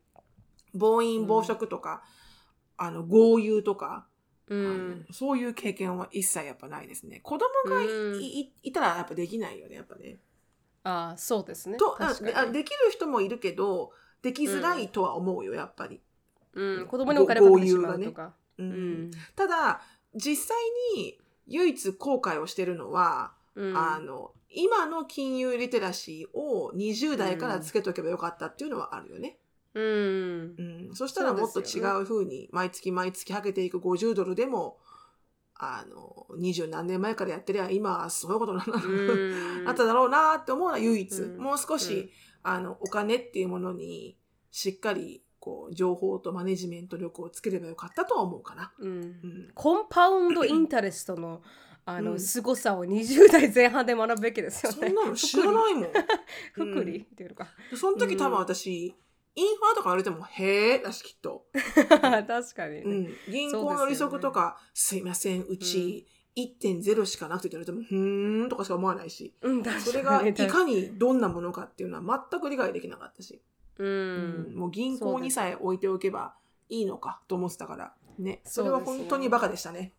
暴飲暴食とか、あの豪遊とか、うあんのそういう経験は一切やっぱないですね。子供がい,うん。い、いいたらやっぱできないよねやっぱねあーそうですね。とあできる人もいるけどできづらいとは思うよやっぱり、うん、子供にお金かけてしまうとか、ううん。ん。ただ実際に唯一後悔をしてるのは、うん。あの今の金融リテラシーを20代からつけとけばよかったっていうのはあるよね、うん。うん。そしたらもっと違う風に毎月毎月はけていく50ドルでもあの二十何年前からやってりゃ今はすごいことになっただろうなって思うのは唯一、うん。もう少し、うん。あのお金っていうものにしっかりこう情報とマネジメント力をつければよかったとは思うかな。うん。うん、コンパウンドインタレストの あの、うん。凄さを20代前半で学ぶべきですよね。そんなの知らないもん。福利っていうのか。でその時多分私、インファとか言われても、へえだしきっと。確かに、うん、銀行の利息とか、すいません、うち1.0しかなくて言われても、ふーんとかしか思わないし、うん、それがいかにどんなものかっていうのは全く理解できなかったし、ううん。ん。もう銀行にさえ置いておけばいいのかと思ってたから、ね、それは本当にバカでしたね。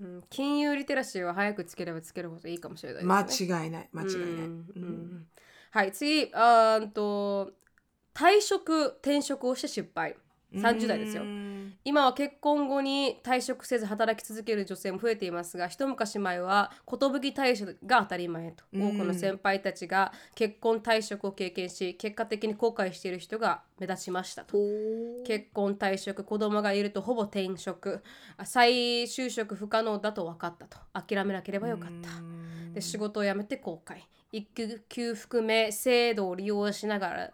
うん。金融リテラシーは早くつければつけるほどいいかもしれないね。違いない、間違いない。うん。ううんん。はい、次、あーんと、退職、転職をして失敗。30代ですよ。うん今は結婚後に退職せず働き続ける女性も増えていますが一昔前は寿退職が当たり前と。うん。多くの先輩たちが結婚退職を経験し結果的に後悔している人が目立ちましたと。結婚退職子供がいるとほぼ転職。あ再就職不可能だと分かったと。諦めなければよかった。うん。で仕事を辞めて後悔。育休含め制度を利用しながら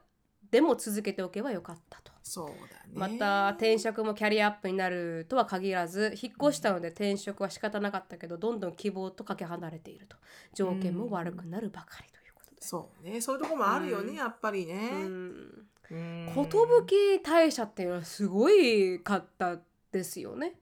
でも続けておけばよかったとそうだね。また転職もキャリアアップになるとは限らず引っ越したので転職は仕方なかったけどどんどん希望とかけ離れていると条件も悪くなるばかりということです。そうね、そういうとこもあるよね、うんやっぱりね。うんうん寿退社っていうのはすごいかったですよね。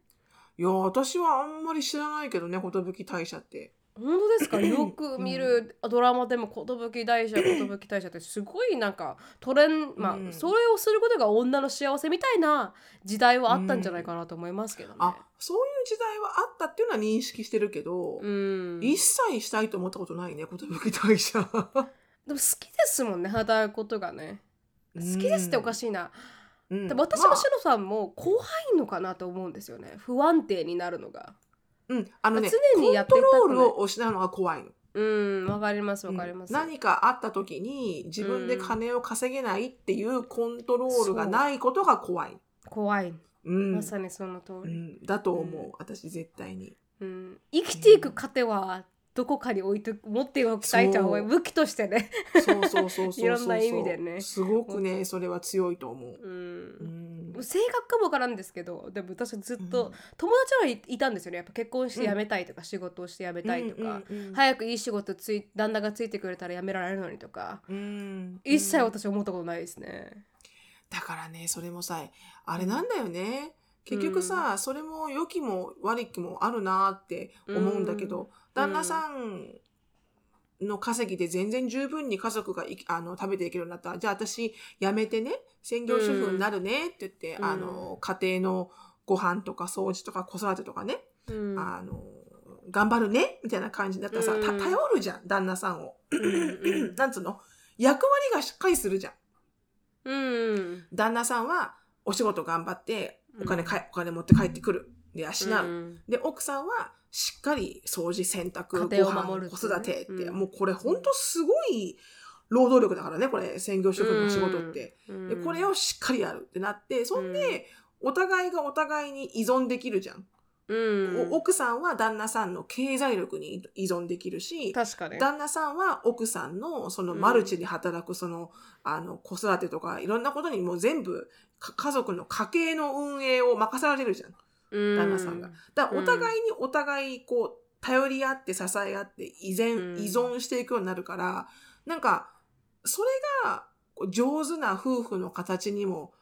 いや、私はあんまり知らないけどね、寿退社って。本当ですか？よく見るドラマでも寿退社寿退社ってすごいなんかトレンまあ、うん。それをすることが女の幸せみたいな時代はあったんじゃないかなと思いますけどね。あ、そういう時代はあったっていうのは認識してるけど、うん、一切したいと思ったことないね、寿退社。でも好きですもんね働くことがね。好きですっておかい。しいな、うん。でも私もしのさんも怖いのかなと思うんですよね。不安定になるのがうん、あのね、常にやってコントロールを失うのが怖いの。うんわかりますわかります、うん何かあった時に自分で金を稼げないっていうコントロールがないことが怖い。怖い、うん。まさにその通り、うん、だと思う、うん。私絶対に。うん、生きていく糧はどこかに置いて持っておきたいと思う。武器としてね、そう。そうそうそうそう。いろんな意味でね。すごくね、それは強いと思う。うん。うん性格かもわからんですけどでも私ずっと、うん。友達はいいたんですよね。やっぱ結婚して辞めたいとか、仕事をして辞めたいとか、うんうんうん。早くいい仕事つい旦那がついてくれたら辞められるのにとかうん。一切私思ったことないですね。だからね、それもさ、あれなんだよね。結局さ、それも良きも悪きもあるなって思うんだけど、うん。旦那さんの稼ぎで全然十分に家族がいあの食べていけるようになった。ら、じゃあ私辞めてね、専業主婦になるねって言って、うん。あの、家庭のご飯とか掃除とか子育てとかね、うん。あの、頑張るねみたいな感じだったらさ、たうん。頼るじゃん、旦那さんを。なんつうの？役割がしっかりするじゃん。うん。旦那さんはお仕事頑張ってお金か、お金持って帰ってくる。で、養う。うん。で、奥さんはしっかり掃除、洗濯、家庭を守る子育てって、うんもうこれほんとすごい労働力だからね、これ、専業主婦の仕事って。うんで、これをしっかりやるってなって、そんで、お互いがお互いに依存できるじゃん。うんお奥さんは旦那さんの経済力に依存できるし、確かに。旦那さんは奥さんのそのマルチに働くその、あの子育てとかいろんなことにもう全部か家族の家計の運営を任せられるじゃん。うん旦那さんが。だからお互いにお互いこう頼り合って支え合って依然、うん。依存していくようになるから、なんかそれが上手な夫婦の形にも、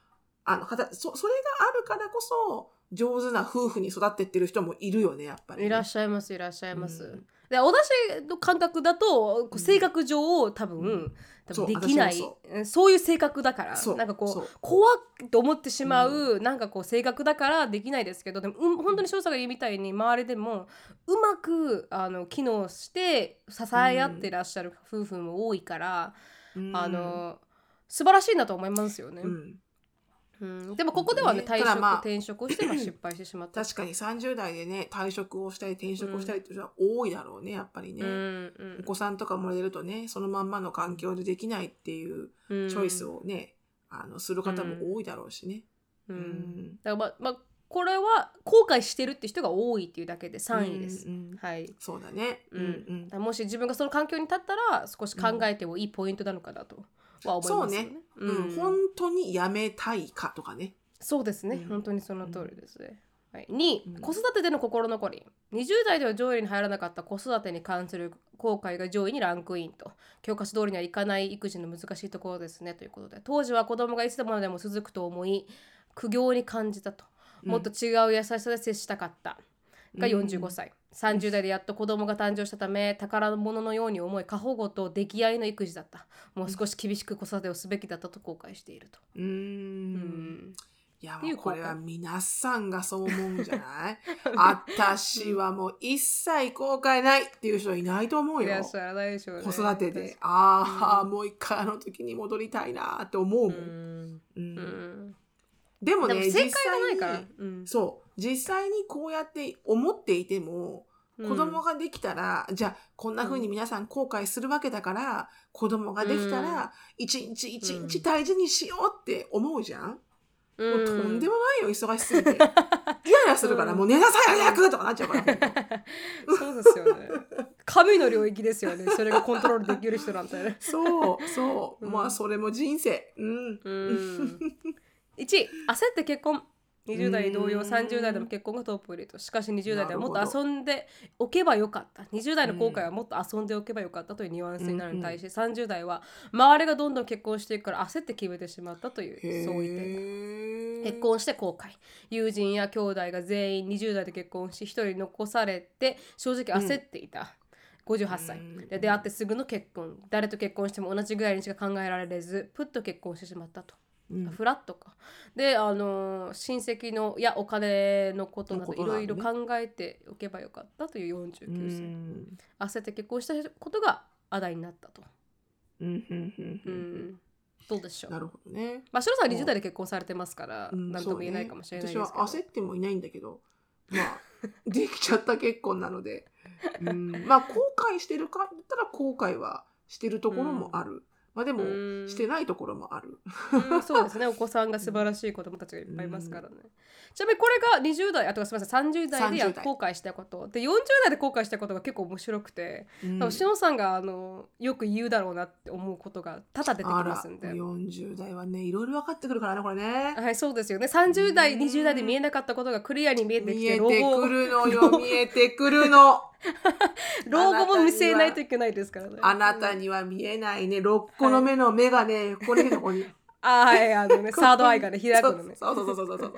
あの、そそれがあるからこそ上手な夫婦に育ってってる人もいるよね、やっぱりね、いらっしゃいますいらっしゃいます。うん。で私の感覚だと性格上多分、うん。多分できないそう。いう性格だからなんかこそう。う怖っと思ってしまう、なんかこう性格だからできないですけどでも、うん、本当に翔さんが言うみたいに周りでもうまくあの機能して支え合ってらっしゃる夫婦も多いから、うん。あの素晴らしいなと思いますよね。うんうん。でもここではねね退職、まあ転職をしてまあ失敗してしまった。確かに30代でね退職をしたり転職をしたりっていう人は多いだろうねやっぱりね、うんうん。お子さんとかもらえるとねそのまんまの環境でできないっていううん。チョイスをね、あのする方も多いだろうしね。ううん。んだからまあ、まあ、これは後悔してるって人が多いっていうだけで3位です。うんうんはい。そうだね。ううんん。だからもし自分がその環境に立ったら少し考えてもいいポイントなのかなとは思いそうますよね。ね。うん、本当にやめたいかとかね。そうですね、うん。本当にその通りですね。はい、2、うん子育てでの心残り。20代では上位に入らなかった子育てに関する後悔が上位にランクインと。教科書通りにはいかない育児の難しいところですねということで。当時は子供がいつまでも続くと思い苦行に感じたと。もっと違う優しさで接したかった、が45歳30代でやっと子供が誕生したため宝物のように思い過保護と出来合いの育児だったもう少し厳しく子育てをすべきだったと後悔していると。うーん。うんいや、これは皆さんがそう思うんじゃない？私はもう一切後悔ないっていう人はいないと思うよいらっ。しゃらないでしょうね。子育てで。ああ、もう一回あの時に戻りたいなって思うもん。うん。うんうん。でもね、でも正解がないから実際に。うんそう。実際にこうやって思っていても、子供ができたら、じゃあこんな風に皆さん後悔するわけだから、子供ができたら、一日一日大事にしようって思うじゃん、うん、もうとんでもないよ、忙しすぎて。イライラするから、もう寝なさい早くとかなっちゃうから。そうですよね。神の領域ですよね。それがコントロールできる人なんてね。そう、そう。うんまあ、それも人生。うん。うん。1焦って結婚。20代同様うん。30代でも結婚がトップリートしかし20代ではもっと遊んでおけばよかった。20代の後悔はもっと遊んでおけばよかったというニュアンスになるに対し、30代は周りがどんどん結婚していくから焦って決めてしまったというそういう結婚して後悔。友人や兄弟が全員20代で結婚し一人残されて正直焦っていた、58歳。うん。で出会ってすぐの結婚。誰と結婚しても同じぐらいにしか考えられずプッと結婚してしまったと、うん。フラットか。であのー親戚のやお金のことなどいろいろ考えておけばよかったという49歳、うん焦って結婚したことがあだになったと、うんうんうんううん。ん、どうでしょう。なるほどね。まあ、シロさんは20代で結婚されてますから、うん何とも言えないかもしれないですけど、ね、私は焦ってもいないんだけど、まあ、できちゃった結婚なので、うん、まあ、後悔してるかって言ったら後悔はしてるところもある。まあでも、うん。してないところもある。うんそうですね。お子さんが素晴らしい子供たちがいっぱいいますからね、ちなみにこれが20代あとすみません30代でや30代。後悔したこと。で40代で後悔したことが結構面白くて、うん。しのさんがあのよく言うだろうなって思うことが多々出てきますんで。40代はね、いろいろ分かってくるからね、これね。はいそうですよね。30代うん20代で見えなかったことがクリアに見えてきて老見えてく後るのよ、見えてくるの。老後も見据えないといけないですからねあなたには見えないね、6個の目の目がね、ここに、ここに。あはいあのね サードアイがね開くのねそうそうそうそうそう。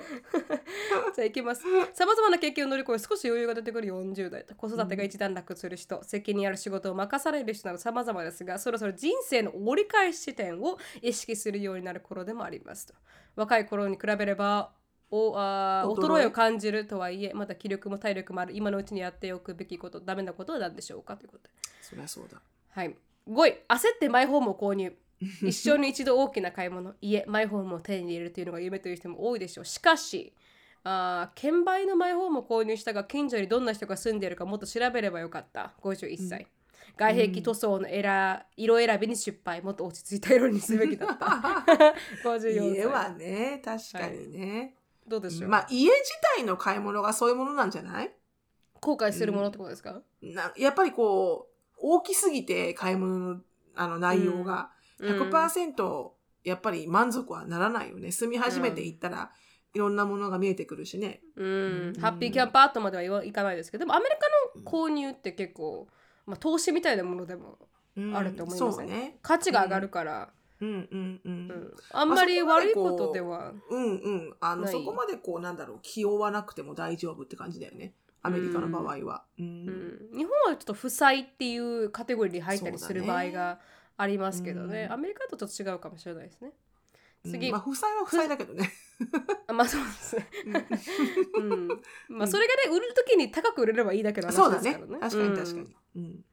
じゃあいきます。さまざまな経験を乗り越え少し余裕が出てくる40代と子育てが一段落する人、責任ある仕事を任される人などさまざまですがそろそろ人生の折り返し地点を意識するようになる頃でもありますと。若い頃に比べればおあー衰え？を感じるとはいえまだ気力も体力もある。今のうちにやっておくべきことダメなことは何でしょうか？ということで。そりゃそうだ。はい、5位焦ってマイホームを購入。一生に一度大きな買い物。家マイホームを手に入れるというのが夢という人も多いでしょう。しかしあー券売のマイホームを購入したが近所にどんな人が住んでいるかもっと調べればよかった。51歳、外壁塗装のエラ色選びに失敗。もっと落ち着いた色にすべきだった。54家は歳ね、確かにね。どうでしょう、まあ、家自体の買い物がそういうものなんじゃない？後悔するものってことですか、なやっぱりこう、大きすぎて買い物のあの内容が100%やっぱり満足はならないよね。住み始めていったら、いろんなものが見えてくるしね。うん。うん。ハッピーキャンパーとまではいかないですけどでもアメリカの購入って結構、まあ、投資みたいなものでもうん。あると思いますね。価値が上がるから、うんうんううんん。あんまり悪いことでは、うんうん。あの、そこまでこう、なんだろう、気負わなくても大丈夫って感じだよね。アメリカの場合は。うんうん日本はちょっと負債っていうカテゴリーに入ったりする場合がありますけどねうんアメリカとちょっと違うかもしれないですね。次、うんまあ、負債は負債だけどね。あまあそうですね。うん、まあそれがね売る時に高く売れればいいだけの話そうだねですからね。。確かに確かうんに。うん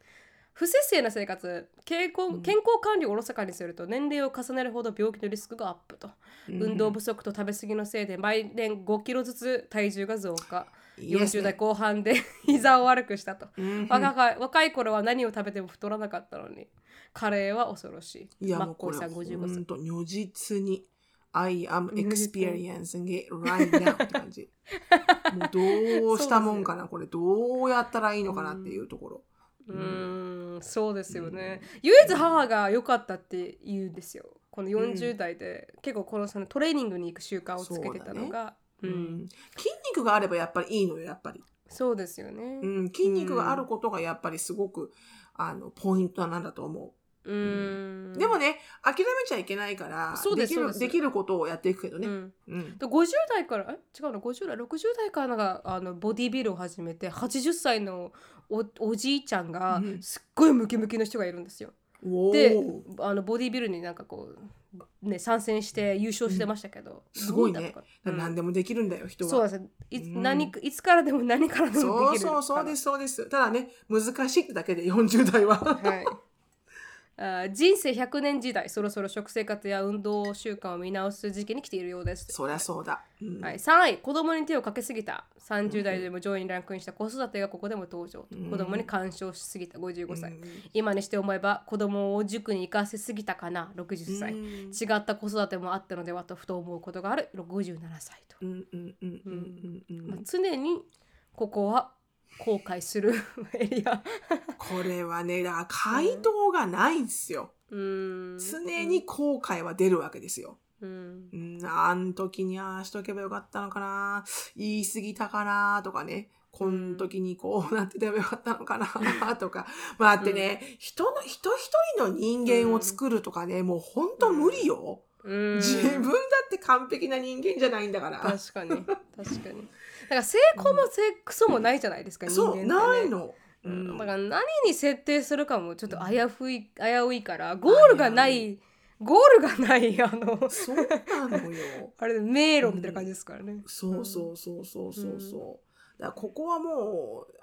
不節制な生活健康うん。健康管理をおろそかにすると年齢を重ねるほど病気のリスクがアップと、運動不足と食べ過ぎのせいで毎年5キロずつ体重が増加。40代後半で 膝を悪くしたと、うん。若い若い頃は何を食べても太らなかったのに。カレーは恐ろしい。いやもうこれさん55歳。本当如実に I am experiencing it right now って感じ。もうどうしたもんかな、これ。どうやったらいいのかなっていうところ。うーん。そうですよね、唯一母が良かったって言うんですよ。この40代で、結構このそのトレーニングに行く習慣をつけてたのが。う,、うん。ん。筋肉があればやっぱりいいのよやっぱり、そうですよね。うん、筋肉があることがやっぱりすごくあのポイントなんだと思う。ーん。う、でもね諦めちゃいけないからですきるできることをやっていくけどね、うん。うん。で50代からえ？違うの？50代60代からがあのボディビルを始めて80歳のおおじいちゃんがうん。すっごいムキムキの人がいるんですよ。であのボディビルになんかこう、ね、参戦して優勝してましたけど、すごいね。何でもできるんだよ人は。そうですい,、うん。何いつからでも何からでもそうできるそうそうですすそうです。ただね難しいってだけで40代は。はいあ人生100年時代そろそろ食生活や運動習慣を見直す時期に来ているようです。そりゃそうだ、うん。はい、3位子供に手をかけすぎた。30代でも上位にランクインした子育てがここでも登場、うん。子供に干渉しすぎた55歳、うん。今にして思えば子供を塾に行かせすぎたかな60歳、うん。違った子育てもあったのではとふと思うことがある57歳と、まあ、常にここは後悔する エリア。これはねだから回答がないんですよ、うーん。常に後悔は出るわけですよ、うん。うん、あん時にああしとけばよかったのかな。言い過ぎたかなとかね。この時にこうなっててばよかったのかなとか。まあだってね、人の人一人の人間を作るとかね、もうほんと無理よ、うん。自分だって完璧な人間じゃないんだから。確かに。確かに。だから成功も成クソもないじゃないですか、人間っそうてねないの、ううん。ん、だから何に設定するかもちょっと危うい危ういからゴールがないゴールがないあのそうなのよ。あれ迷路みたいな感じですからね。そうそうそうそうそうそう。だからここはもう、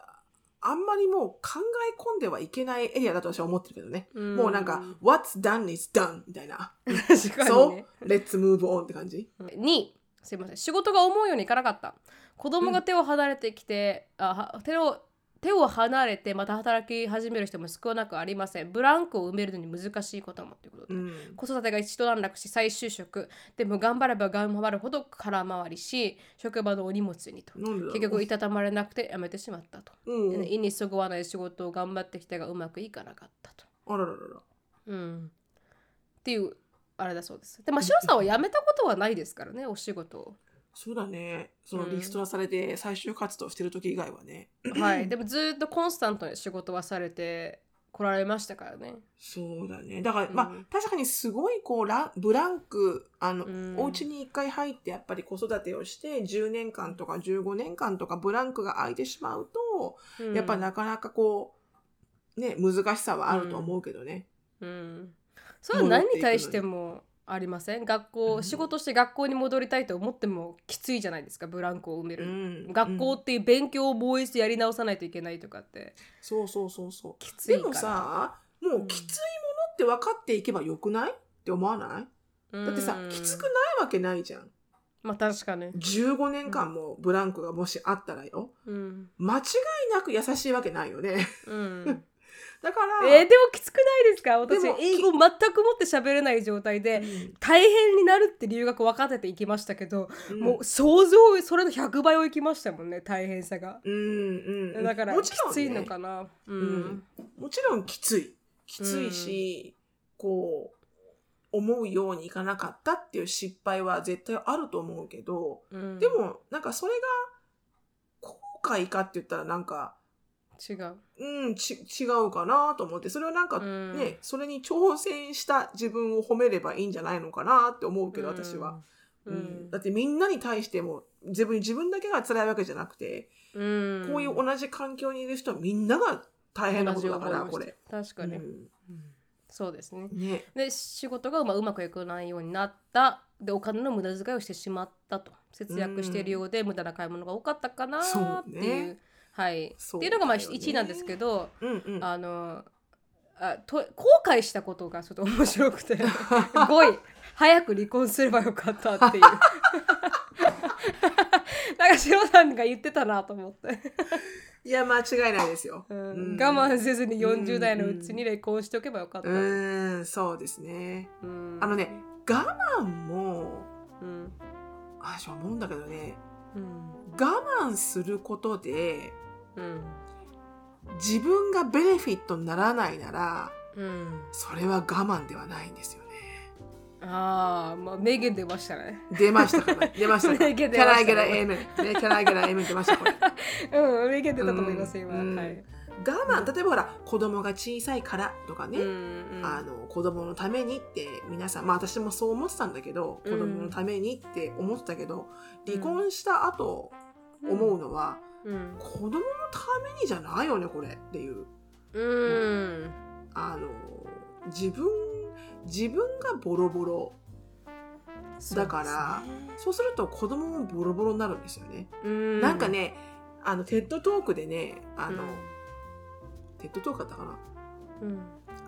あんまりもう考え込んではいけないエリアだと私は思ってるけどね。うんもうなんか、what's done is done みたいな。確かにね。そう、let's move on って感じ？2位すいません仕事が思うようにいかなかった子供が手を離れてきて、あは手を手を離れてまた働き始める人も少なくありません。ブランクを埋めるのに難しいこともということで、うん。子育てが一段落し再就職。でも頑張れば頑張るほど空回りし職場のお荷物にと。結局いたたまれなくて辞めてしまったと、うん。意にそぐわない仕事を頑張ってきたがうまくいかなかったと、あらららら。うん、っていうあれだそうです。でまあシロさんは辞めたことはないですからねお仕事をそうだね。そのうんリストラされて最終活動してる時以外はね。はい でもずっとコンスタントに仕事はされて来られましたからねそうだね。だから、うんまあ、確かにすごいこうラン、ブランク、あの、うんお家に一回入ってやっぱり子育てをして、10年間とか15年間とかブランクが空いてしまうと、やっぱなかなかこう、ね、難しさはあると思うけどね。うん、それは何に対してもありません？学校、うん。仕事して学校に戻りたいと思ってもきついじゃないですか。ブランクを埋めうる、ん。学校うんっていう勉強をもう一度やり直さないといけないとかって。そうそうそうそう。きついでもさ、もうきついものって分かっていけばよくない？って思わない？だってさう、ん。きつくないわけないじゃん。まあ確かに、15年間もブランクがもしあったらよ。うん。間違いなく優しいわけないよね。うん、だから、えーでもきつくないですか？私英語全くもって喋れない状態で大変になるって留学分かってて行きましたけど、うん。もう想像それの100倍を行きましたもんね大変さが、うんうんうん、だからきもちろん、ね、ついのかな。うん、うん。もちろんきつい。きついし、こう思うようにいかなかったっていう失敗は絶対あると思うけど、うん。でもなんかそれが後悔かって言ったらなんか違う。うんち違うかなと思ってそれをなんかうん。ね、それに挑戦した自分を褒めればいいんじゃないのかなって思うけど私は、ううん。んだってみんなに対しても自分自分だけが辛いわけじゃなくて、うん。こういう同じ環境にいる人はみんなが大変なことだからこれ。確かに、うん。そうですね。ね。で仕事がまあうまくいかないようになった。でお金の無駄遣いをしてしまったと。節約しているようで、無駄な買い物が多かったかなっていう。そうねはい、そうっていうのがまあだよね1位なんですけど、うんうん、あのあと後悔したことがちょっと面白くて 5位早く離婚すればよかったっていう。なんか塩さんが言ってたなと思って、いや間違いないですよ。うん。うん。我慢せずに40代のうちに離婚しておけばよかった、うーんそうですね。うん。あのね我慢もうん。あ私思うんだけどね。うん。我慢することでうん。自分がベネフィットにならないならうん。それは我慢ではないんですよね。ああまあ名言出ましたね。出ましたから出ましたか？ら名言出 Can ま I した。get ね an amen? ね Can I get an amen? 出ましたこれ。うん名言出たと思います今、うん。はい、我慢例えばほら子供が小さいからとかね、うんうん。あの子供のためにって皆さんまあ私もそう思ってたんだけど子供のためにって思ってたけど、離婚した後思うのは、うん子供のためにじゃないよねこれっていう。うん。あの自分自分がボロボロだからそうすると子供もボロボロになるんですよね、うん。なんかねあの TED Talk でねああの、 TED Talk だったかな？うん。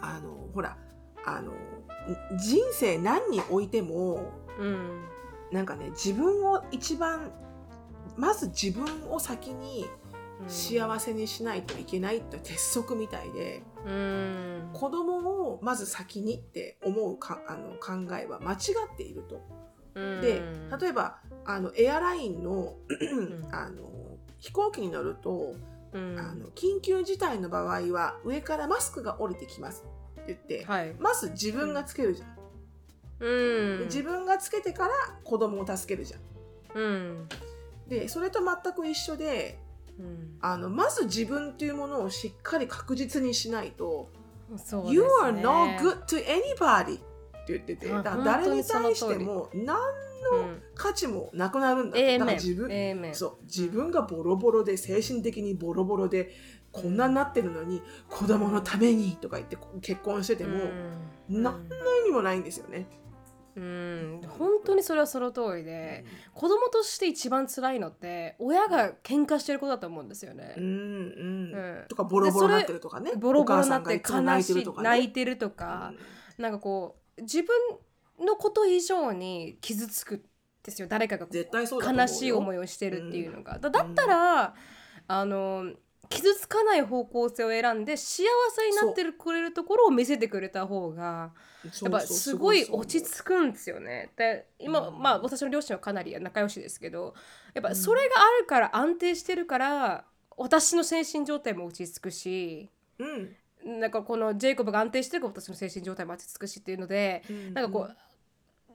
あのほらあの人生何においてもうん。なんかね自分を一番まず自分を先に幸せにしないといけないって鉄則みたいでうん。子供をまず先にって思うかあの考えは間違っていると。うん。で例えばあのエアラインのん。あの飛行機に乗るとうん。あの緊急事態の場合は上からマスクが降りてきますって言って、はい。まず自分がつけるじゃん。うん。で自分がつけてから子供を助けるじゃん。うんでそれと全く一緒でうん。あのまず自分っていうものをしっかり確実にしないと「そうですね。You are not good to anybody」って言ってて誰に対しても何うん。価値もなくなるんだとだから自分そう自分がボロボロで精神的にボロボロでこんなになってるのに子供のためにとか言って結婚しててもうん。何の意味もないんですよね。うん本当にそれはその通りで子供として一番辛いのって親が喧嘩してることだと思うんですよね。うん。うん。うん。とかボロボロになってるとかね。ボロボロになって悲しい泣いてるとかね。泣いてるとか、なんかこう自分のこと以上に傷つくんですよ。誰かが悲しい思いをしてるっていうのが、だだったら、あの傷つかない方向性を選んで幸せになってるくれるところを見せてくれた方がやっぱすごい落ち着くんですよね。で今、うん。まあ私の両親はかなり仲良しですけどやっぱそれがあるから安定してるから私の精神状態も落ち着くしうん。なんかこのジェイコブが安定してるから私の精神状態も落ち着くしっていうのでうん。なんかこう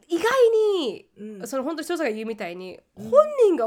意外にうん。その本当に人さんが言うみたいにうん。本人が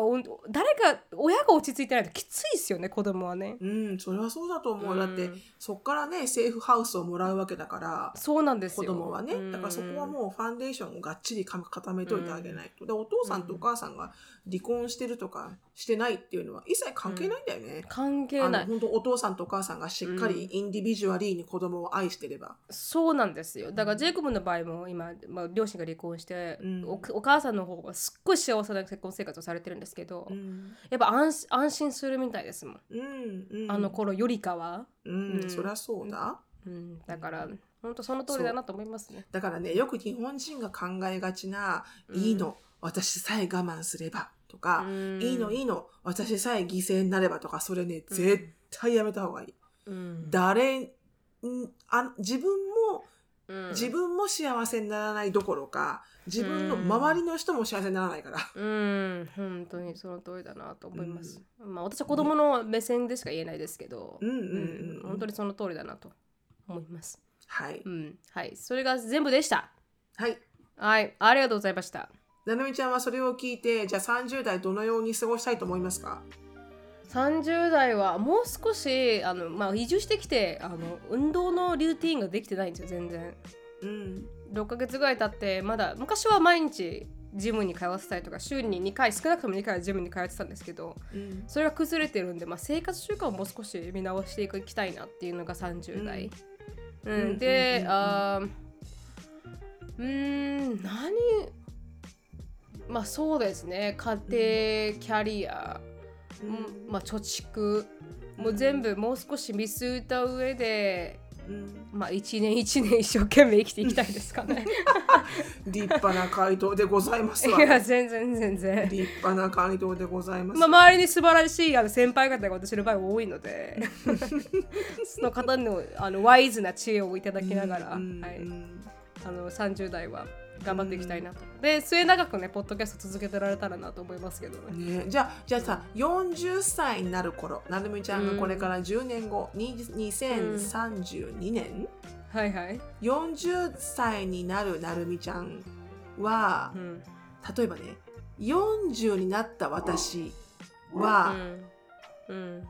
誰か親が落ち着いてないときついですよね子供はね。うん、それはそうだと思う。だってうんそっからねセーフハウスをもらうわけだからそうなんですよ。子供はね。うん。だからそこはもうファンデーションをがっちりか固めといてあげないと、でお父さんとお母さんが離婚してるとかしてないっていうのは一切関係ないんだよね。関係ない。本当お父さんとお母さんがしっかりうん。インディビジュアリーに子供を愛してれば、そうなんですよ。だからジェイコブの場合も今、まあ、両親が離婚して、うん。おお母さんの方はすっごい幸せな結婚生活をされてるんですけど、うん。やっぱ安安心するみたいですもん、うんうん、あの頃よりかは、うん、うん。そりゃそうだ。うん、だから本当その通りだなと思いますね。だからねよく日本人が考えがちな「うん。いいの。私さえ我慢すれば」とか、うんいいのいいの私さえ犠牲になればとかそれね絶対やめた方がいい。うん誰んあ自分もうん自分も幸せにならないどころか自分の周りの人も幸せにならないから。うん、本当にその通りだなと思います。まあ私は子供の目線でしか言えないですけど、うんうんうん本当にその通りだなと思います。はい、うん、はい、それが全部でした。はい。はい、ありがとうございました。ななみちゃんはそれを聞いてじゃあ30代どのように過ごしたいと思いますか？30代はもう少しあの、まあ、移住してきてあの運動のルーティンができてないんですよ全然。うん。6ヶ月ぐらい経ってまだ昔は毎日ジムに通わせたりとか週に2回少なくとも2回はジムに通ってたんですけどうん。それが崩れてるんで、まあ、生活習慣をもう少し見直していきたいなっていうのが30代、うん。うん。で、あーうーん何まあそうですね家庭キャリア、うんまあ、貯蓄もう全部もう少し見据えた上で、うんまあ、一年一年一生懸命生きていきたいですかね。立派な回答でございますいわ。や全然全然。立派な回答でございます。まあ、周りに素晴らしいあの先輩方が私の場合多いので その方のあのワイズな知恵をいただきながら、うんはい、うんあの30代は頑張っていきたいなと。で末永くねポッドキャスト続けてられたらなと思いますけどね。ね、じゃあじゃあさ40歳になる頃なるみちゃんがこれから10年後、に2032年、はいはい。40歳になるなるみちゃんはう、ん。例えばね40になった私は、うん。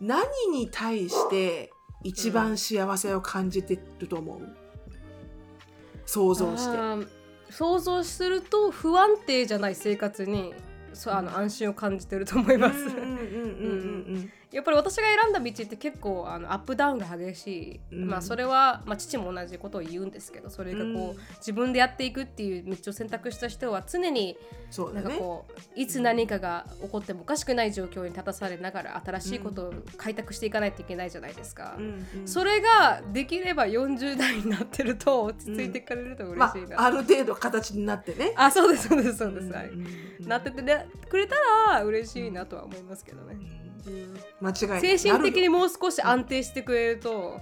何に対して一番幸せを感じてると思う？想像して。想像すると不安定じゃない生活にそうあの安心を感じてると思います。うんうんうんうんうんやっぱり私が選んだ道って結構あのアップダウンが激しい、うんまあそれは、まあ、父も同じことを言うんですけどそれがこう、うん自分でやっていくっていう道を選択した人は常になんか。こういつ何かが起こってもおかしくない状況に立たされながら新しいことを開拓していかないといけないじゃないですか。うんうんそれができれば40代になってると落ち着いていかれると嬉ましいな。あ、ある程度形になってね。あそうですそうですそうです、はいうんうんなってて、ね、くれたら嬉しいなとは思いますけどね。うん。うん間違い精神的にもう少し安定してくれると、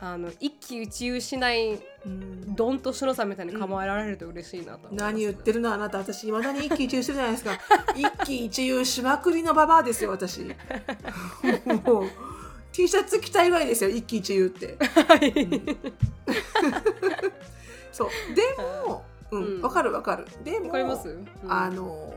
あの一喜一憂しないうん。ドンとしのさんみたいに構えられると嬉しいなと何言ってるのあなた。私いまだに一喜一憂してるじゃないですか。一喜一憂しまくりのババアですよ私。もう T シャツ着たいぐらいですよ一喜一憂って。そう。でもうんうん。わ、かるわかる。でもわかります、うん。あの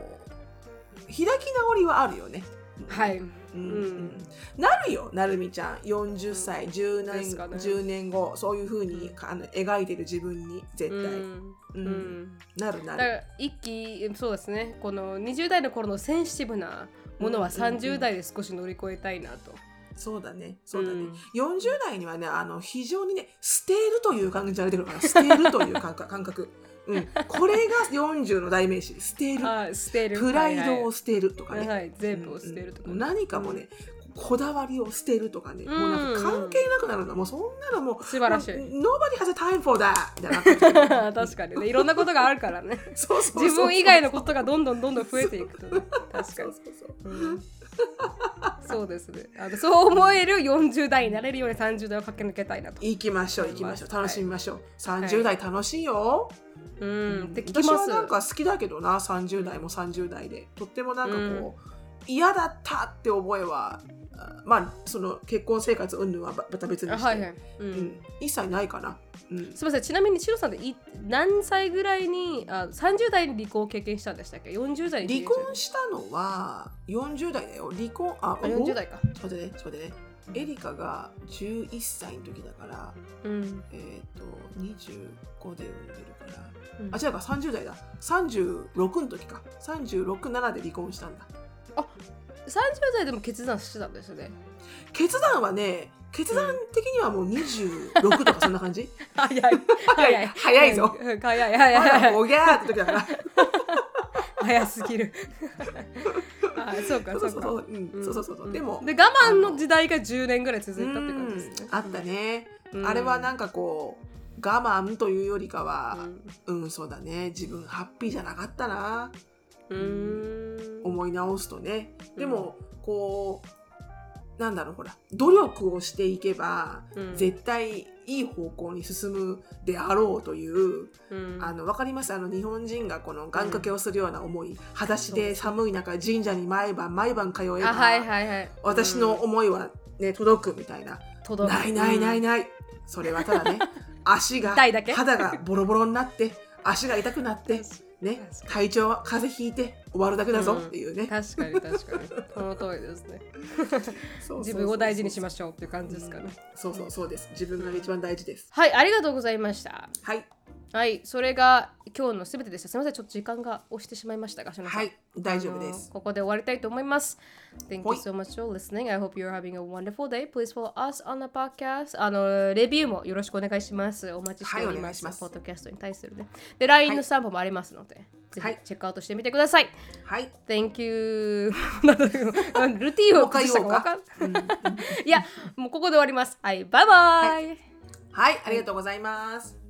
開き直りはあるよね。はい、うんうん。なるよなるみちゃん。40歳10年ですかね。10年後そういうふうにあの描いてる自分に絶対、うん。ううん。んなるなる。だから一気そうですね。この20代の頃のセンシティブなものはうんうんうん。30代で少し乗り越えたいなと、そうだねそうだね、うん。40代にはねあの非常にね捨てるという感じが出てるから捨てるという感覚感覚、うん、これが40の代名詞。捨てる。あ捨てる。プライドはを捨てるとかね、いはい、はい、全部を捨てるとか、うん何かもねこだわりを捨てるとかね、もうなんか関係なくなるのもうそんなのもう素晴らしい。Nobody has a time for that みたいな感じ 確かにね。いろんなことがあるからね。そうそうそう自分以外のことがどんどんどんどん増えていくとね。確かに。そうそうそううん。そうですね。あのそう思える40代になれるように30代を駆け抜けたいなと。行きましょう行きましょう。はい楽しみましょう、30代楽しいよ、うんって聞き私ます。はなんか好きだけどな30代も30代で。とってもなんかこう、嫌だったって覚えはあまあその結婚生活云々はばまた別にして、あはいはい、ううん。ん、一切ないかな、うん、すみません。ちなみにシロさんってい何歳ぐらいにあ30代に離婚を経験したんでしたっけ？40代に離婚したのは40代だよ。離婚ああ40代か。ちょっと待ってねちょっと待ってねエリカが11歳の時だからうん。えっ、と25で産んでるから。うん。あ違うか30代だ。36の時か。367で離婚したんだ。30代でも決断してたんですね。決断はね決断的にはもう26とかそんな感じ？早い。早い。早い。ぞうん早い。早い。早い。おぎゃーって時だから。早すぎるあ そうかそうそかそうん。うん。そうそうそう。そう、ん。でもで我慢の時代が10年ぐらい続いたって感じですね。うん。あったね、うんあれはなんかこう我慢というよりかうはん。うん、そうだね。自分ハッピーじゃなかったな。うーん。思い直すとね。でも、こうなんだろうほら努力をしていけば、うん。絶対いい方向に進むであろうという、うん。あの分かります？あの日本人がこの願掛けをするような思い、裸足で寒い中神社に毎晩毎晩通えば、あはいはいはい。私のうん。思いは、ね、届くみたいな、ないないないうんない、それはただね 足が肌がボロボロになって足が痛くなって ね確かに。体調は風邪ひいて終わるだけだぞうん。っていうね、確かに確かに。その通りですね。自分を大事にしましょうっていう感じですかね。そうそうそうです。自分が一番大事です。はいありがとうございました。はいはいそれが今日のすべてでしたすみませんちょっと時間が押してしまいましたがはい大丈夫ですここで終わりたいと思います。Thank you はい so much for listening. I hope you're having a wonderful day. Please follow us on the podcast. あの、レビューもよろしくお願いします。お待ちしております。はいポッドキャストに対するね。で、LINE のスタンプもありますので、ぜはいひチェックアウトしてみてください。はい Thank you. ルーティンを崩したかわかんいや、もうここで終わります。はい、バイバイ。はいありがとうございます